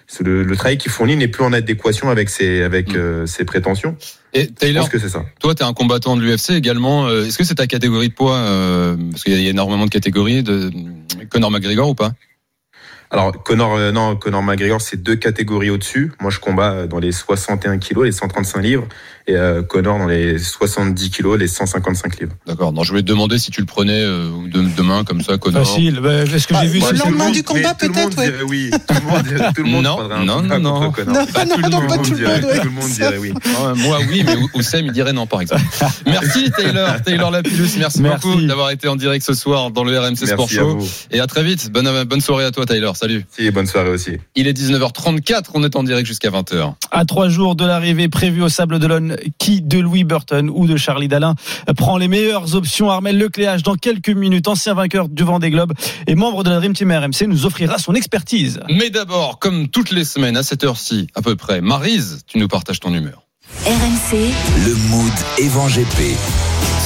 c'est le, le travail qu'il fournit n'est plus en adéquation avec ses, avec Mm. euh, ses prétentions. Et Je Taylor, pense que c'est ça. toi, tu es un combattant de l'UFC également. Euh, Est-ce que c'est ta catégorie de poids euh, Parce qu'il y a- il y a énormément de catégories. De Conor McGregor ou pas? Alors, Conor, euh, non, Conor McGregor, c'est deux catégories au-dessus. Moi, je combats euh, dans les 61 kilos, les 135 livres, et euh, Conor dans les 70 kilos, les 155 livres. D'accord. Non, je voulais te demander si tu le prenais euh, de- demain comme ça, Conor. Facile. Bah, ce que j'ai vu, le lendemain du combat, Mais tout le monde peut-être, ouais. dirait oui. Tout le monde, dirait- tout le monde Non, un non, non, non. Conor. Non, Pas non, tout le non, monde pas tout le dirait, monde. tout le monde dirait oui. Ah, moi oui, mais Oussem il dirait non par exemple. Merci Taylor, Taylor Lapillus, merci, Merci. beaucoup d'avoir été en direct ce soir dans le RMC Sport Show. Et à très vite. Bonne, bonne soirée à toi Taylor. Salut. Et bonne soirée aussi. Il est 19h34, on est en direct jusqu'à 20h. À trois jours de l'arrivée prévue au Sable d'Olonne, qui de Louis Burton ou de Charlie Dalin prend les meilleures options? Armel Lecléage dans quelques minutes, ancien vainqueur du Vendée Globe et membre de la Dream Team RMC, nous offrira son expertise. Mais d'abord, comme toutes les semaines à cette heure-ci, à peu près, Marise, tu nous partages ton humeur. RMC, Le mood Evan GP.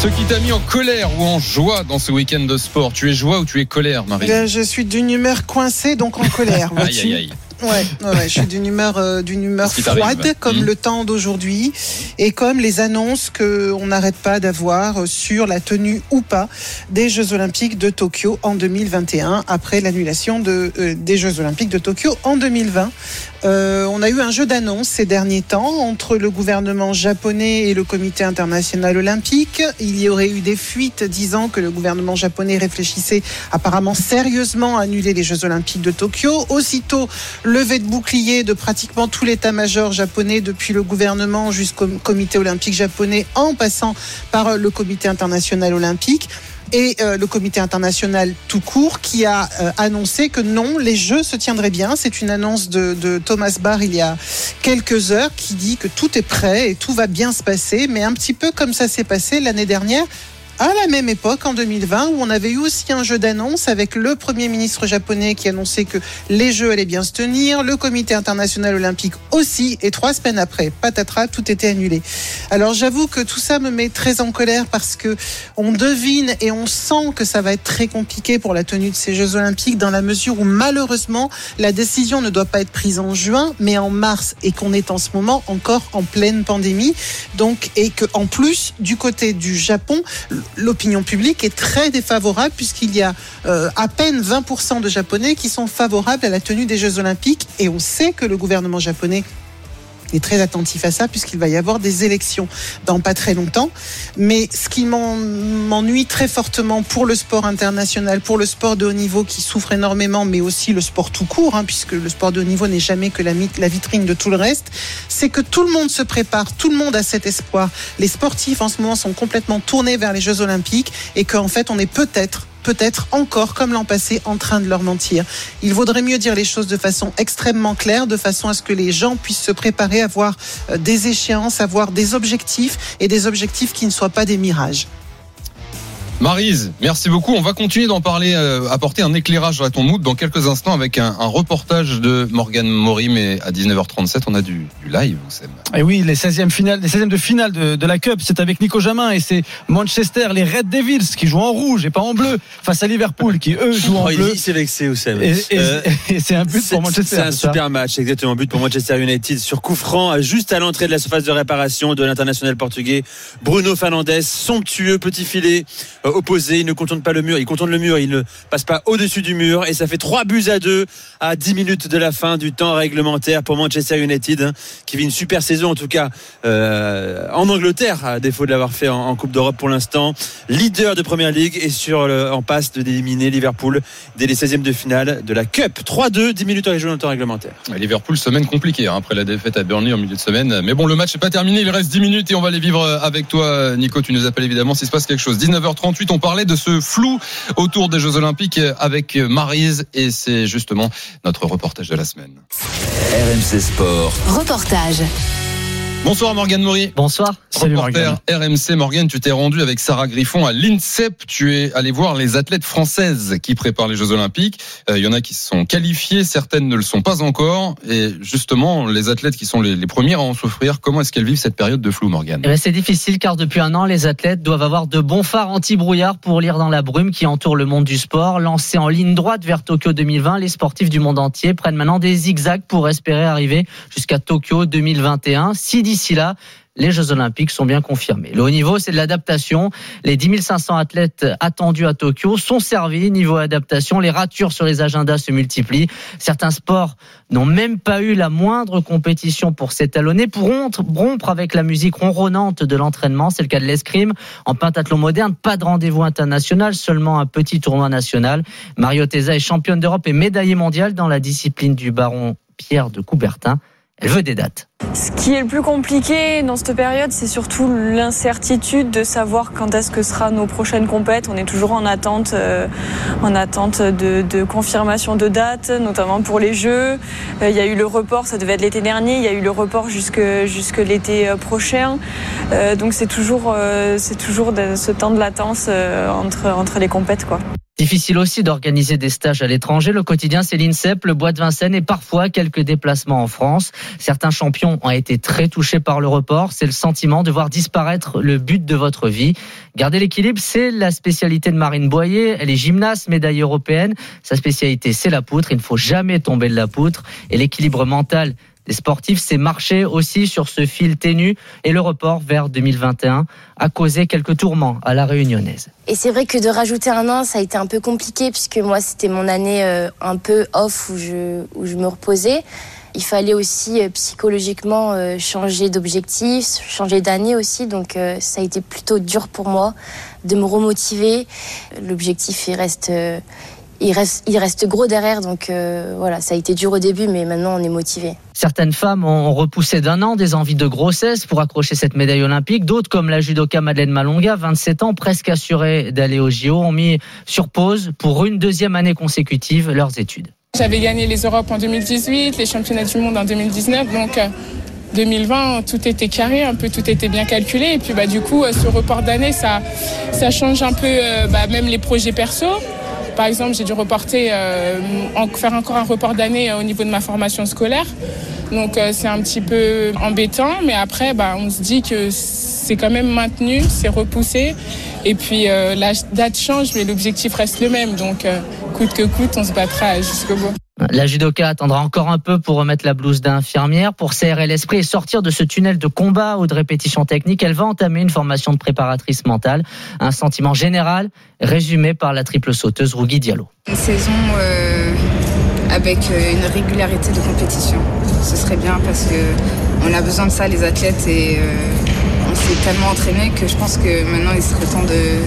Ce qui t'a mis en colère ou en joie dans ce week-end de sport, tu es joie ou tu es colère, Marise Euh, Je suis d'une humeur coincée, donc en colère. Aïe aïe aïe. Ouais, ouais, je suis d'une humeur, euh, d'une humeur froide, comme Mhm. le temps d'aujourd'hui, et comme les annonces que on n'arrête pas d'avoir sur la tenue ou pas des Jeux Olympiques de Tokyo en 2021, après l'annulation de, euh, des Jeux Olympiques de Tokyo en 2020. Euh, on a eu un jeu d'annonces ces derniers temps entre le gouvernement japonais et le comité international olympique. Il y aurait eu des fuites disant que le gouvernement japonais réfléchissait apparemment sérieusement à annuler les Jeux olympiques de Tokyo. Aussitôt, levée de bouclier de pratiquement tout l'état-major japonais, depuis le gouvernement jusqu'au comité olympique japonais, en passant par le comité international olympique et euh, le comité international tout court qui a euh, annoncé que non, les Jeux se tiendraient bien. C'est une annonce de, de Thomas Barr il y a quelques heures qui dit que tout est prêt et tout va bien se passer, mais un petit peu comme ça s'est passé l'année dernière. À la même époque, en 2020, où on avait eu aussi un jeu d'annonce avec le Premier ministre japonais qui annonçait que les Jeux allaient bien se tenir, le Comité international olympique aussi, et trois semaines après, patatras, tout était annulé. Alors j'avoue que tout ça me met très en colère parce que on devine et on sent que ça va être très compliqué pour la tenue de ces Jeux olympiques dans la mesure où malheureusement la décision ne doit pas être prise en juin mais en mars et qu'on est en ce moment encore en pleine pandémie. Donc et que en plus du côté du Japon, l'opinion publique est très défavorable puisqu'il y a euh, à peine 20% de Japonais qui sont favorables à la tenue des Jeux olympiques. Et on sait que le gouvernement japonais est très attentif à ça puisqu'il va y avoir des élections dans pas très longtemps. Mais ce qui m'en- m'ennuie très fortement pour le sport international, pour le sport de haut niveau qui souffre énormément, mais aussi le sport tout court, hein, puisque le sport de haut niveau n'est jamais que la, la vitrine de tout le reste, c'est que tout le monde se prépare, tout le monde a cet espoir. Les sportifs en ce moment sont complètement tournés vers les Jeux Olympiques et qu'en fait on est peut-être peut-être encore, comme l'an passé, en train de leur mentir. Il vaudrait mieux dire les choses de façon extrêmement claire, de façon à ce que les gens puissent se préparer à voir euh, des échéances, à voir des objectifs et des objectifs qui ne soient pas des mirages. Marise, merci beaucoup. On va continuer d'en parler, euh, apporter un éclairage à ton mood dans quelques instants avec un, un reportage de Morgan Mori, mais à 19h37, on a du, du live, Oussem. Et oui, les 16e, finales, les 16e de finale de, de la Cup, c'est avec Nico Jamin et c'est Manchester, les Red Devils qui jouent en rouge et pas en bleu face à Liverpool qui eux jouent en Oh, bleu. Il s'est vexé, Oussem. Et, et- Euh, et c'est un but C'est pour Manchester. c'est un c'est ça super match, exactement. But pour Manchester United sur coup franc, juste à l'entrée de la surface de réparation de l'international portugais Bruno Fernandes. Somptueux petit filet opposé. Il ne contourne pas le mur. Il contourne le mur. Il ne passe pas au-dessus du mur. Et ça fait 3 buts à 2 à 10 minutes de la fin du temps réglementaire pour Manchester United, hein, qui vit une super saison, en tout cas euh, en Angleterre, à défaut de l'avoir fait en, Coupe d'Europe pour l'instant. Leader de Première Ligue et sur en passe de d'éliminer Liverpool dès les 16e de finale de la Cup. 3-2, 10 minutes à jouer dans le temps réglementaire. Liverpool, semaine compliquée hein, après la défaite à Burnley en milieu de semaine. Mais bon, le match n'est pas terminé, il reste 10 minutes et on va les vivre avec toi, Nico. Tu nous appelles évidemment s'il se passe quelque chose. 19h38, on parlait de ce flou autour des Jeux Olympiques avec Marise et c'est justement notre reportage de la semaine. RMC Sport. Reportage. Bonsoir Morgane Maury. Bonsoir. Salut, Reporter RMC Morgane, tu t'es rendu avec Sarah Griffon à l'INSEP. Tu es allé voir les athlètes françaises qui préparent les Jeux Olympiques. Euh, Il y en a qui se sont qualifiées, certaines ne le sont pas encore. Et justement, les athlètes qui sont les, les premières à en souffrir, comment est-ce qu'elles vivent cette période de flou, Morgane Eh ben, c'est difficile car depuis un an, les athlètes doivent avoir de bons phares anti-brouillard pour lire dans la brume qui entoure le monde du sport. Lancés en ligne droite vers Tokyo 2020, les sportifs du monde entier prennent maintenant des zigzags pour espérer arriver jusqu'à Tokyo 2021. Si d'ici là, les Jeux Olympiques sont bien confirmés. Le haut niveau, c'est de l'adaptation. Les 10 500 athlètes attendus à Tokyo sont servis niveau adaptation. Les ratures sur les agendas se multiplient. Certains sports n'ont même pas eu la moindre compétition pour s'étalonner, pour rompre avec la musique ronronnante de l'entraînement. C'est le cas de l'escrime. En pentathlon moderne, pas de rendez-vous international, seulement un petit tournoi national. Mario Teza est championne d'Europe et médaillée mondiale dans la discipline du baron Pierre de Coubertin. Elle des dates. Ce qui est le plus compliqué dans cette période, c'est surtout l'incertitude de savoir quand est-ce que sera nos prochaines compètes. On est toujours en attente, euh, en attente de, confirmation de dates, notamment pour les Jeux. Euh, Il y a eu le report, ça devait être l'été dernier. Il y a eu le report jusque jusque l'été euh, prochain. Donc c'est toujours c'est toujours ce temps de latence entre entre les compètes quoi. Difficile aussi d'organiser des stages à l'étranger. Le quotidien, c'est l'INSEP, le Bois de Vincennes et parfois quelques déplacements en France. Certains champions ont été très touchés par le report. C'est le sentiment de voir disparaître le but de votre vie. Garder l'équilibre, c'est la spécialité de Marine Boyer. Elle est gymnaste, médaille européenne. Sa spécialité, c'est la poutre. Il ne faut jamais tomber de la poutre. Et l'équilibre mental des sportifs, c'est marcher aussi sur ce fil ténu. Et le report vers 2021 a causé quelques tourments à la réunionnaise. Et c'est vrai que de rajouter un an, ça a été un peu compliqué puisque moi, c'était mon année euh, un peu off où je, où je me reposais. Il fallait aussi euh, psychologiquement euh, changer d'objectif, changer d'année aussi. Donc ça a été plutôt dur pour moi de me remotiver. L'objectif, il reste, il reste, il reste gros derrière. Donc euh, voilà, ça a été dur au début, mais maintenant on est motivé. Certaines femmes ont repoussé d'un an des envies de grossesse pour accrocher cette médaille olympique. D'autres, comme la judoka Madeleine Malonga, 27 ans, presque assurée d'aller au JO, ont mis sur pause pour une deuxième année consécutive leurs études. J'avais gagné les Europes en 2018, les championnats du monde en 2019, donc euh, 2020, tout était carré, un peu tout était bien calculé. Et puis bah, du coup, euh, ce report d'année, ça, ça change un peu euh, bah, même les projets perso. Par exemple, j'ai dû reporter, euh, faire encore un report d'année euh, au niveau de ma formation scolaire. Donc euh, c'est un petit peu embêtant, mais après, bah, on se dit que c'est quand même maintenu, c'est repoussé. Et puis la date change, mais l'objectif reste le même. Donc coûte que coûte, on se battra jusqu'au bout. La judoka attendra encore un peu pour remettre la blouse d'infirmière, pour serrer l'esprit et sortir de ce tunnel de combat ou de répétition technique. Elle va entamer une formation de préparatrice mentale. Un sentiment général résumé par la triple sauteuse Rougui Diallo. Une saison euh, avec euh, une régularité de compétition. Ce serait bien parce que on a besoin de ça les athlètes et euh, on s'est tellement entraîné que je pense que maintenant il serait temps de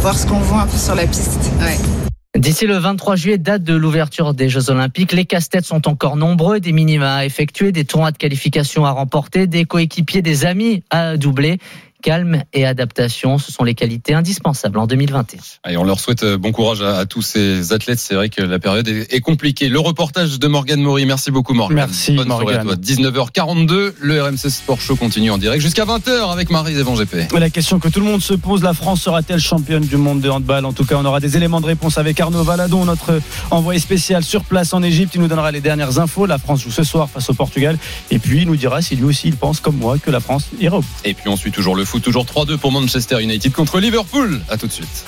voir ce qu'on voit un peu sur la piste. Ouais. D'ici le 23 juillet, date de l'ouverture des Jeux Olympiques, les casse-têtes sont encore nombreux, des minima à effectuer, des tournois de qualification à remporter, des coéquipiers, des amis à doubler. Calme et adaptation, ce sont les qualités indispensables en 2021. Allez, on leur souhaite euh, bon courage à, à tous ces athlètes. C'est vrai que la période est, est compliquée. Le reportage de Morgane Maury. Merci beaucoup, Morgane. Merci, Bonne soirée à Morgane. toi. 19h42. Le RMC Sport Show continue en direct jusqu'à 20h avec Marie Zévan GP. La question que tout le monde se pose, la France sera-t-elle championne du monde de handball? En tout cas, on aura des éléments de réponse avec Arnaud Valadon, notre envoyé spécial sur place en Égypte. Il nous donnera les dernières infos. La France joue ce soir face au Portugal. Et puis, il nous dira si lui aussi, il pense comme moi que la France ira au bout. Et puis on suit toujours le foot, toujours 3-2 pour Manchester United contre Liverpool. À tout de suite.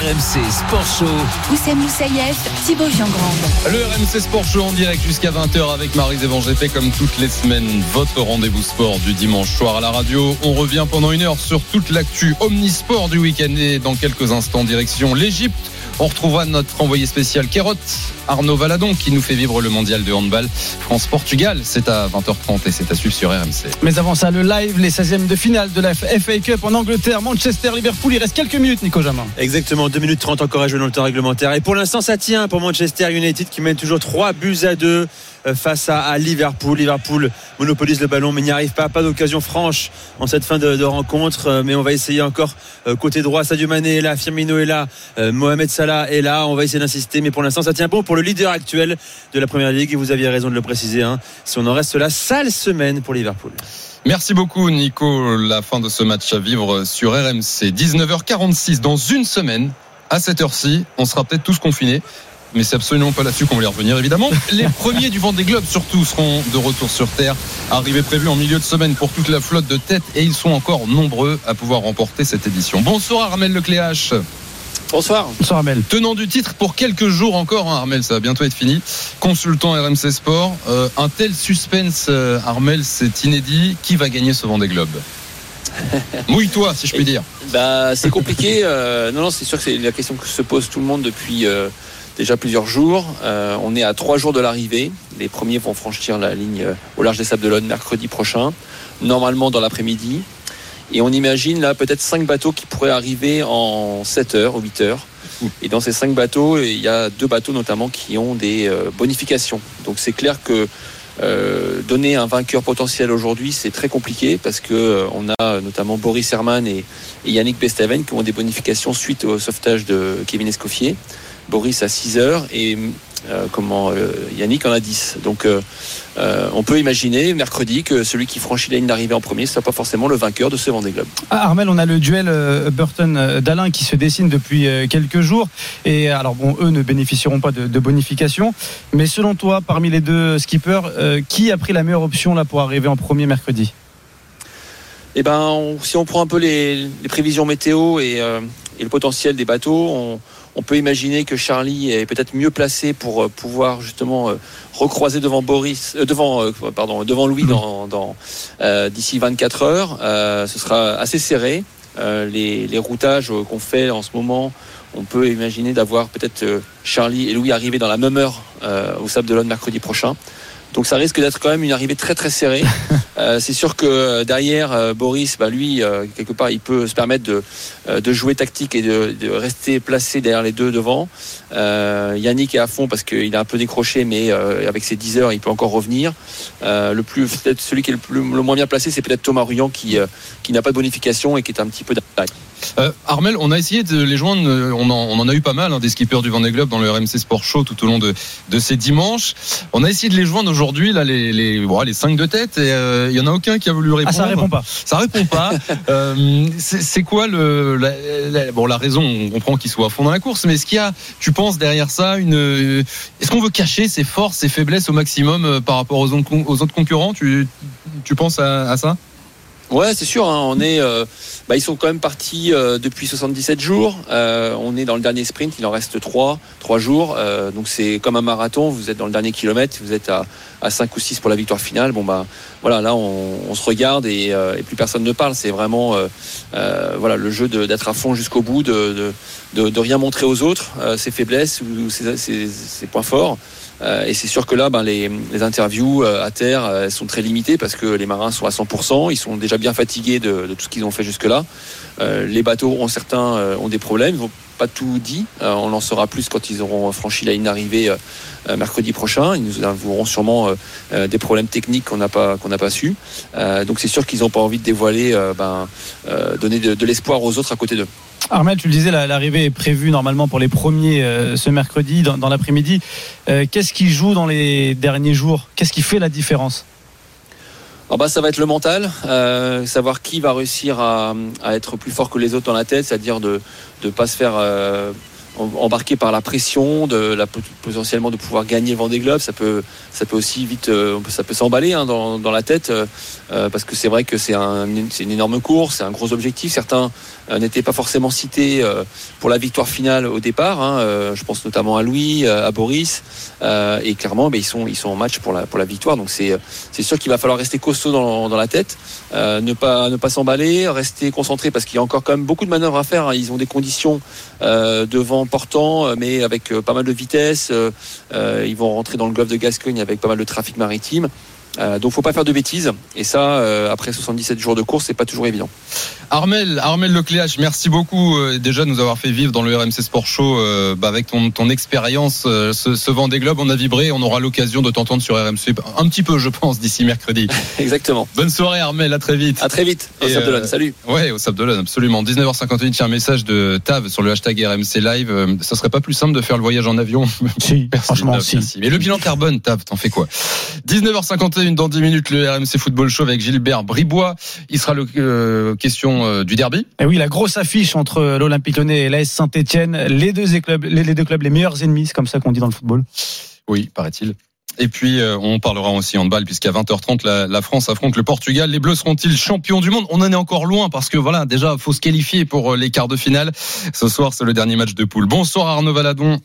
RMC Sport Show. Oussem Moussaïef, Thibaut Giangrande. Le RMC Sport Show en direct jusqu'à 20h avec Marie Zévan GP comme toutes les semaines. Votre rendez-vous sport du dimanche soir à la radio. On revient pendant une heure sur toute l'actu omnisport du week-end et dans quelques instants direction l'Égypte. On retrouvera notre envoyé spécial Kérotte, Arnaud Valadon, qui nous fait vivre le mondial de handball France-Portugal. C'est à 20h30 et c'est à suivre sur RMC. Mais avant ça, le live, les 16e de finale de la FA Cup en Angleterre, Manchester-Liverpool. Il reste quelques minutes, Nico Jamin. Exactement, 2 minutes 30 encore à jouer dans le temps réglementaire. Et pour l'instant, ça tient pour Manchester United qui mène toujours 3 buts à 2 euh, face à, Liverpool. Liverpool monopolise le ballon, mais n'y arrive pas. Pas d'occasion franche en cette fin de, rencontre. Euh, Mais on va essayer encore euh, côté droit. Sadio Mané est là, Firmino est là, euh, Mohamed Salah est là. On va essayer d'insister, mais pour l'instant, ça tient bon pour le leader actuel de la Première Ligue. Et vous aviez raison de le préciser. hein. Si on en reste là, sale semaine pour Liverpool. Merci beaucoup Nico. La fin de ce match à vivre sur RMC. 19h46 dans une semaine. À cette heure-ci, on sera peut-être tous confinés. Mais c'est absolument pas là-dessus qu'on va y revenir, évidemment. Les premiers du Vendée Globe, surtout, seront de retour sur Terre. Arrivée prévue en milieu de semaine pour toute la flotte de tête. Et ils sont encore nombreux à pouvoir remporter cette édition. Bonsoir Armel Lecléache. Bonsoir. Bonsoir Armel. Tenant du titre pour quelques jours encore, hein, Armel, ça va bientôt être fini. Consultant RMC Sport. Euh, un tel suspense, euh, Armel, c'est inédit. Qui va gagner ce Vendée Globe? Mouille-toi, si je puis dire. Bah, c'est compliqué. euh, non, non, c'est sûr que c'est la question que se pose tout le monde depuis euh, déjà plusieurs jours. Euh, on est à trois jours de l'arrivée. Les premiers vont franchir la ligne euh, au large des Sables d'Olonne mercredi prochain, normalement dans l'après-midi. Et on imagine là peut-être cinq bateaux qui pourraient arriver en 7 heures ou 8 heures. Et dans ces cinq bateaux, il y a deux bateaux notamment qui ont des euh, bonifications. Donc c'est clair que donner un vainqueur potentiel aujourd'hui, c'est très compliqué parce que euh, on a notamment Boris Herman et, et Yannick Besteven qui ont des bonifications suite au sauvetage de Kevin Escoffier. Boris à 6 heures et euh, comment euh, Yannick en a 10. Donc euh, on peut imaginer mercredi que celui qui franchit la ligne d'arrivée en premier ne soit pas forcément le vainqueur de ce Vendée Globe. Ah, Armel, on a le duel Burton-Dalin qui se dessine depuis quelques jours. Et alors, bon, eux ne bénéficieront pas de, de bonification. Mais selon toi, parmi les deux skippers, qui a pris la meilleure option là pour arriver en premier mercredi? Eh ben, on- si on prend un peu les, les prévisions météo et, et le potentiel des bateaux, on, on peut imaginer que Charlie est peut-être mieux placé pour euh, pouvoir justement euh, recroiser devant Boris, euh, devant, euh, pardon, devant Louis dans, dans, euh, d'ici 24 heures. Euh, ce sera assez serré. Euh, les, les routages qu'on fait en ce moment, on peut imaginer d'avoir peut-être Charlie et Louis arriver dans la même heure euh, au Sable d'Olonne mercredi prochain. Donc ça risque d'être quand même une arrivée très très serrée. Euh, c'est sûr que euh, derrière euh, Boris, bah, lui euh, quelque part, il peut se permettre de, euh, de jouer tactique et de, de rester placé derrière les deux devant. Euh, Yannick est à fond parce qu'il a un peu décroché, mais euh, avec ses 10 heures, il peut encore revenir. Euh, le plus peut-être celui qui est le, plus, le moins bien placé, c'est peut-être Thomas Ruyant qui euh, qui n'a pas de bonification et qui est un petit peu d'attaque. Euh, Armel, on a essayé de les joindre, euh, on en, on en a eu pas mal, hein, des skippers du Vendée Globe dans le RMC Sport Show tout au long de, de ces dimanches. On a essayé de les joindre aujourd'hui, là, les, les, bon, les cinq de tête, et euh, il y en a aucun qui a voulu répondre. Ah, ça répond pas. Ça répond pas. Euh, c'est quoi le, la, la- bon, la raison On comprend qu'ils soient à fond dans la course, mais est-ce qu'il y a, tu penses derrière ça, une, euh, est-ce qu'on veut cacher ses forces, ses faiblesses au maximum euh, par rapport aux autres, con- aux autres concurrents? Tu, tu penses à, à ça? Ouais, c'est sûr. hein, on est, euh, bah, ils sont quand même partis euh, depuis 77 jours. Euh, on est dans le dernier sprint. Il en reste 3 trois jours. Euh, donc c'est comme un marathon. Vous êtes dans le dernier kilomètre. Vous êtes à, à 5 ou 6 pour la victoire finale. Bon bah voilà, là on, on se regarde et, euh, et plus personne ne parle. C'est vraiment euh, voilà le jeu d'être à fond jusqu'au bout, de, de, de, rien montrer aux autres, ses faiblesses ou ses, ses- ses points forts. Euh, et c'est sûr que là, ben, les, interviews euh, à terre euh, sont très limitées parce que les marins sont à 100%. Ils sont déjà bien fatigués de, tout ce qu'ils ont fait jusque-là. Les bateaux, ont certains ont des problèmes. Ils vont pas tout dit. On en saura plus quand ils auront franchi la ligne d'arrivée mercredi prochain. Ils nous avoueront sûrement des problèmes techniques qu'on n'a pas su. Donc c'est sûr qu'ils n'ont pas envie de dévoiler, ben, donner de, de l'espoir aux autres à côté d'eux. Armel, tu le disais, la- l'arrivée est prévue normalement pour les premiers euh, ce mercredi dans, l'après-midi. Euh, Qu'est-ce qui joue dans les derniers jours? Qu'est-ce qui fait la différence? Alors bah, ça va être le mental, euh, savoir qui va réussir à, être plus fort que les autres dans la tête, c'est-à-dire de ne pas se faire em- embarquer par la pression, de potentiellement de pouvoir gagner le Vendée Globe. Ça peut, ça peut aussi vite, ça peut s'emballer hein, dans, la tête, parce que c'est vrai que c'est un, c'est une énorme course, c'est un gros objectif. Certains n'étaient pas forcément cités euh, pour la victoire finale au départ. hein. Euh, je pense notamment à Louis, euh, à Boris, euh, et clairement, ben, ils sont, en match pour la, victoire. Donc c'est, sûr qu'il va falloir rester costaud dans, la tête, euh, ne pas, s'emballer, rester concentré parce qu'il y a encore quand même beaucoup de manœuvres à faire. hein. Ils ont des conditions euh, de vent portant, euh, mais avec euh, pas mal de vitesse. Euh, euh, ils vont rentrer dans le golfe de Gascogne avec pas mal de trafic maritime. Euh, donc faut pas faire de bêtises et ça euh, après 77 jours de course c'est pas toujours évident. Armel, Armel Lecléache, merci beaucoup euh, déjà de nous avoir fait vivre dans le RMC Sport Show euh, bah, avec ton, ton expérience euh, ce, ce Vendée Globe. On a vibré, on aura l'occasion de t'entendre sur RMC un petit peu, je pense, d'ici mercredi. Exactement. Bonne soirée Armel, à très vite. À très vite. Au Sable d'Olonne. euh, Salut. Ouais, au Sable d'Olonne, absolument. 19h58, il y a un message de Tav sur le hashtag RMC Live. Euh, Ça serait pas plus simple de faire le voyage en avion Si, Merci, franchement, si. Mais le bilan carbone, Tav, t'en fais quoi? 19h51 dans 10 minutes, le RMC Football Show avec Gilbert Bribois. Il sera le euh, question euh, du derby. Et oui, la grosse affiche entre l'Olympique Lyonnais et l'AS Saint-Etienne, les deux clubs, les, les deux clubs les meilleurs ennemis, c'est comme ça qu'on dit dans le football. Oui, paraît-il. Et puis, euh, on parlera aussi handball, puisqu'à 20h30, la, la France affronte le Portugal. Les Bleus seront-ils champions du monde? On en est encore loin, parce que voilà, déjà, faut se qualifier pour les quarts de finale. Ce soir, c'est le dernier match de poule. Bonsoir Arnaud Valadon.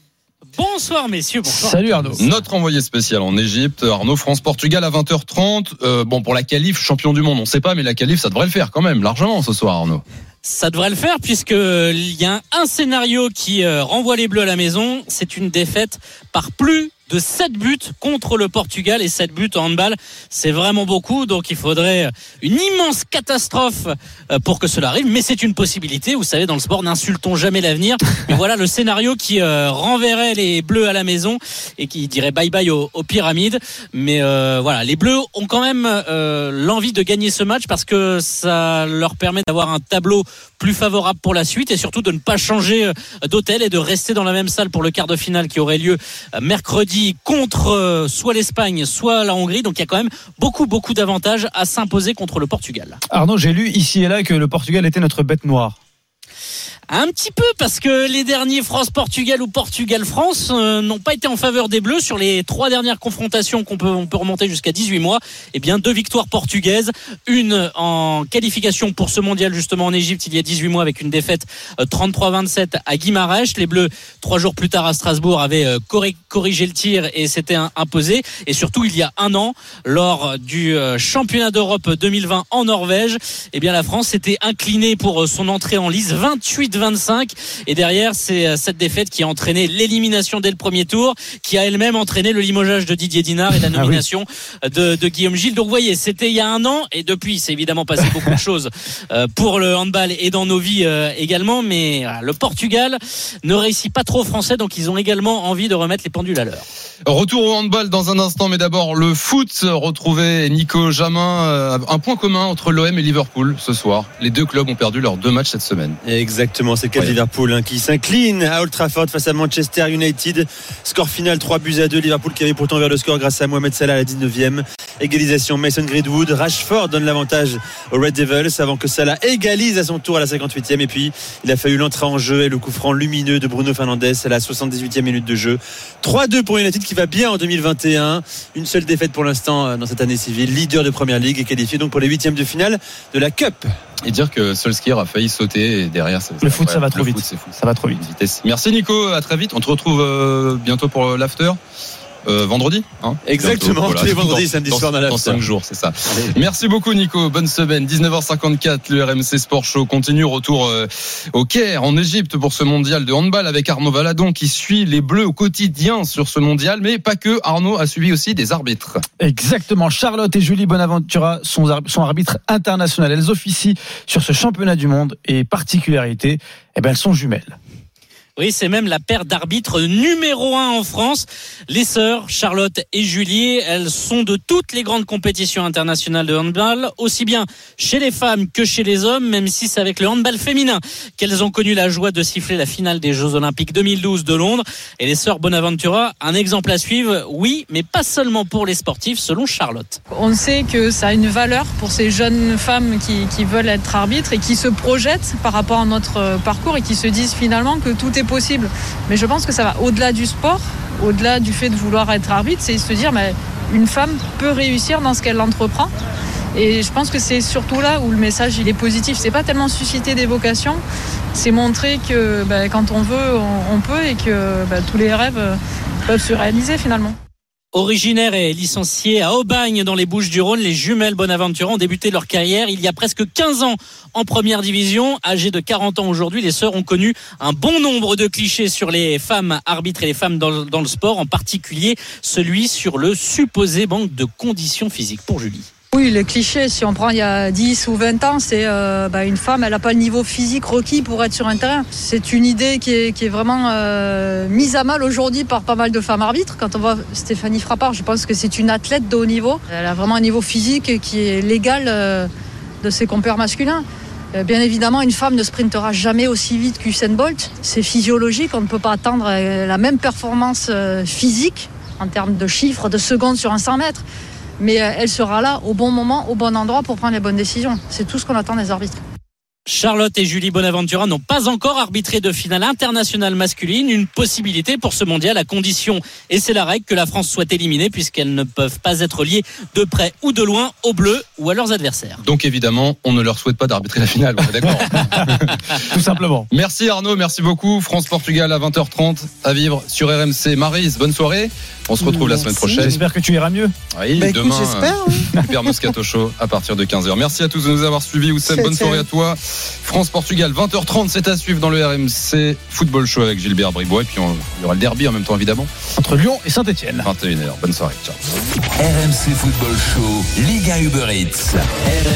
Bonsoir messieurs, bonsoir. Salut Arnaud. Notre envoyé spécial en Égypte, Arnaud France-Portugal à 20h30. Euh, bon, pour la qualif, champion du monde, on sait pas, mais la qualif, ça devrait le faire quand même, largement ce soir, Arnaud. Ça devrait le faire puisque il y a un scénario qui euh, renvoie les Bleus à la maison. C'est une défaite par plus de 7 buts contre le Portugal et 7 buts en handball. C'est vraiment beaucoup, donc il faudrait une immense catastrophe euh, pour que cela arrive. Mais c'est une possibilité. Vous savez, dans le sport, n'insultons jamais l'avenir. Mais voilà le scénario qui euh, renverrait les Bleus à la maison et qui dirait bye bye aux, pyramides. Mais euh, voilà, les Bleus ont quand même l'envie de gagner ce match parce que ça leur permet d'avoir un tableau plus favorable pour la suite et surtout de ne pas changer d'hôtel et de rester dans la même salle pour le quart de finale qui aurait lieu euh, contre euh, soit l'Espagne, soit la Hongrie. Donc il y a quand même beaucoup, beaucoup d'avantages à s'imposer contre le Portugal. Arnaud, j'ai lu ici et là que le Portugal était notre bête noire. Un petit peu parce que les derniers France-Portugal ou Portugal-France euh, n'ont pas été en faveur des Bleus sur les trois dernières confrontations qu'on peut, on peut remonter jusqu'à 18 mois. Eh bien, deux victoires portugaises, une en qualification pour ce mondial justement en Égypte il y a 18 mois avec une défaite euh, 33-27 à Guimarães. Les Bleus, trois jours plus tard à Strasbourg, avaient euh, corri- corrigé le tir et s'étaient imposés. Et surtout, il y a un an, lors du euh, championnat d'Europe 2020 en Norvège, eh bien, la France s'était inclinée pour euh, son entrée en lice 28-25. Et derrière, c'est euh, cette défaite qui a entraîné l'élimination dès le premier tour, qui a elle-même entraîné le limogeage de Didier Dinard et la nomination de, de Guillaume Gilles. Donc, vous voyez, c'était il y a un an, et depuis, c'est évidemment passé beaucoup de choses euh, pour le handball et dans nos vies euh, également. Mais voilà, le Portugal ne réussit pas trop aux français, donc ils ont également envie de remettre les pendules à l'heure. Retour au handball dans un instant, mais d'abord le foot. Retrouver Nico Jamin. euh, Un point commun entre l'OM et Liverpool ce soir. Les deux clubs ont perdu leurs deux matchs cette semaine. Exactement, c'est le cas de Liverpool hein, qui s'incline à Old Trafford face à Manchester United. Score final 3 buts à 2. Liverpool qui avait pourtant vers le score grâce à Mohamed Salah à la 19e. Égalisation Mason Greenwood. Rashford donne l'avantage aux Red Devils avant que Salah égalise à son tour à la 58e. Et puis il a fallu l'entrée en jeu et le coup franc lumineux de Bruno Fernandes à la 78e minute de jeu. 3-2 pour United qui va bien en 2021. Une seule défaite pour l'instant euh, dans cette année civile. Leader de Première Ligue et qualifié donc pour les huitièmes de finale de la Cup. Et dire que Solskjaer a failli sauter et derrière ça- Le foot, ça va le trop vite. foot, c'est fou. Ça va trop vite. Vitesse. Merci Nico, à très vite. On te retrouve euh, bientôt pour l'after. Euh, vendredi. Hein Exactement, tous les vendredis, samedi dans- soir dans la Dans Star. 5 jours, c'est ça. Merci beaucoup Nico, bonne semaine. 19h54, le RMC Sport Show continue. Retour euh, au Caire, en Égypte, pour ce mondial de handball avec Arnaud Valadon qui suit les Bleus au quotidien sur ce mondial. Mais pas que, Arnaud a suivi aussi des arbitres. Exactement. Charlotte et Julie Bonaventura sont, ar- sont arbitres internationales. Elles officient sur ce championnat du monde et particularité, eh ben, elles sont jumelles. Oui, c'est même la paire d'arbitres numéro un en France. Les sœurs, Charlotte et Julie, elles sont de toutes les grandes compétitions internationales de handball, aussi bien chez les femmes que chez les hommes, même si c'est avec le handball féminin qu'elles ont connu la joie de siffler la finale des Jeux Olympiques 2012 de Londres. Et les sœurs Bonaventura, un exemple à suivre, oui, mais pas seulement pour les sportifs, selon Charlotte. On sait que ça a une valeur pour ces jeunes femmes qui, qui veulent être arbitres et qui se projettent par rapport à notre parcours et qui se disent finalement que tout est possible. Mais je pense que ça va au-delà du sport, au-delà du fait de vouloir être arbitre, c'est se dire mais une femme peut réussir dans ce qu'elle entreprend. Et je pense que c'est surtout là où le message il est positif. C'est pas tellement susciter des vocations, c'est montrer que ben, quand on veut, on, peut et que ben, tous les rêves euh, peuvent se réaliser finalement. Originaire et licencié à Aubagne dans les Bouches-du-Rhône, les jumelles Bonaventura ont débuté leur carrière il y a presque 15 ans en première division. Âgées de 40 ans aujourd'hui, les sœurs ont connu un bon nombre de clichés sur les femmes arbitres et les femmes dans le sport, en particulier celui sur le supposé manque de conditions physiques pour Julie. Oui, les clichés, si on prend il y a 10 ou 20 ans, c'est euh, bah, une femme, elle n'a pas le niveau physique requis pour être sur un terrain. C'est une idée qui est, vraiment euh, mise à mal aujourd'hui par pas mal de femmes arbitres. Quand on voit Stéphanie Frappard, je pense que c'est une athlète de haut niveau. Elle a vraiment un niveau physique qui est l'égal euh, de ses compères masculins. Bien évidemment, une femme ne sprintera jamais aussi vite qu'Usain Bolt. C'est physiologique, on ne peut pas attendre la même performance physique en termes de chiffres, de secondes sur un 100 mètres mais euh, elle sera là au bon moment, au bon endroit pour prendre les bonnes décisions. C'est tout ce qu'on attend des arbitres. Charlotte et Julie Bonaventura n'ont pas encore arbitré de finale internationale masculine, une possibilité pour ce mondial à condition, et c'est la règle, que la France soit éliminée puisqu'elles ne peuvent pas être liées de près ou de loin aux Bleus ou à leurs adversaires. Donc évidemment, on ne leur souhaite pas d'arbitrer la finale, on est d'accord Tout simplement. Merci Arnaud, merci beaucoup. France-Portugal à 20h30 à vivre sur RMC. Marise, bonne soirée. On se retrouve la semaine prochaine. J'espère que tu iras mieux. Oui, Bah, écoute, demain, j'espère, euh, Super Moscato Show à partir de 15h. Merci à tous de nous avoir suivis. Oussem, bonne soirée à toi. France-Portugal, 20h30, c'est à suivre dans le RMC Football Show avec Gilbert Bribois. Et puis on- il y aura le derby en même temps, évidemment. Entre Lyon et Saint-Etienne. 21h. Bonne soirée. Ciao. RMC Football Show, Liga Uber Eats.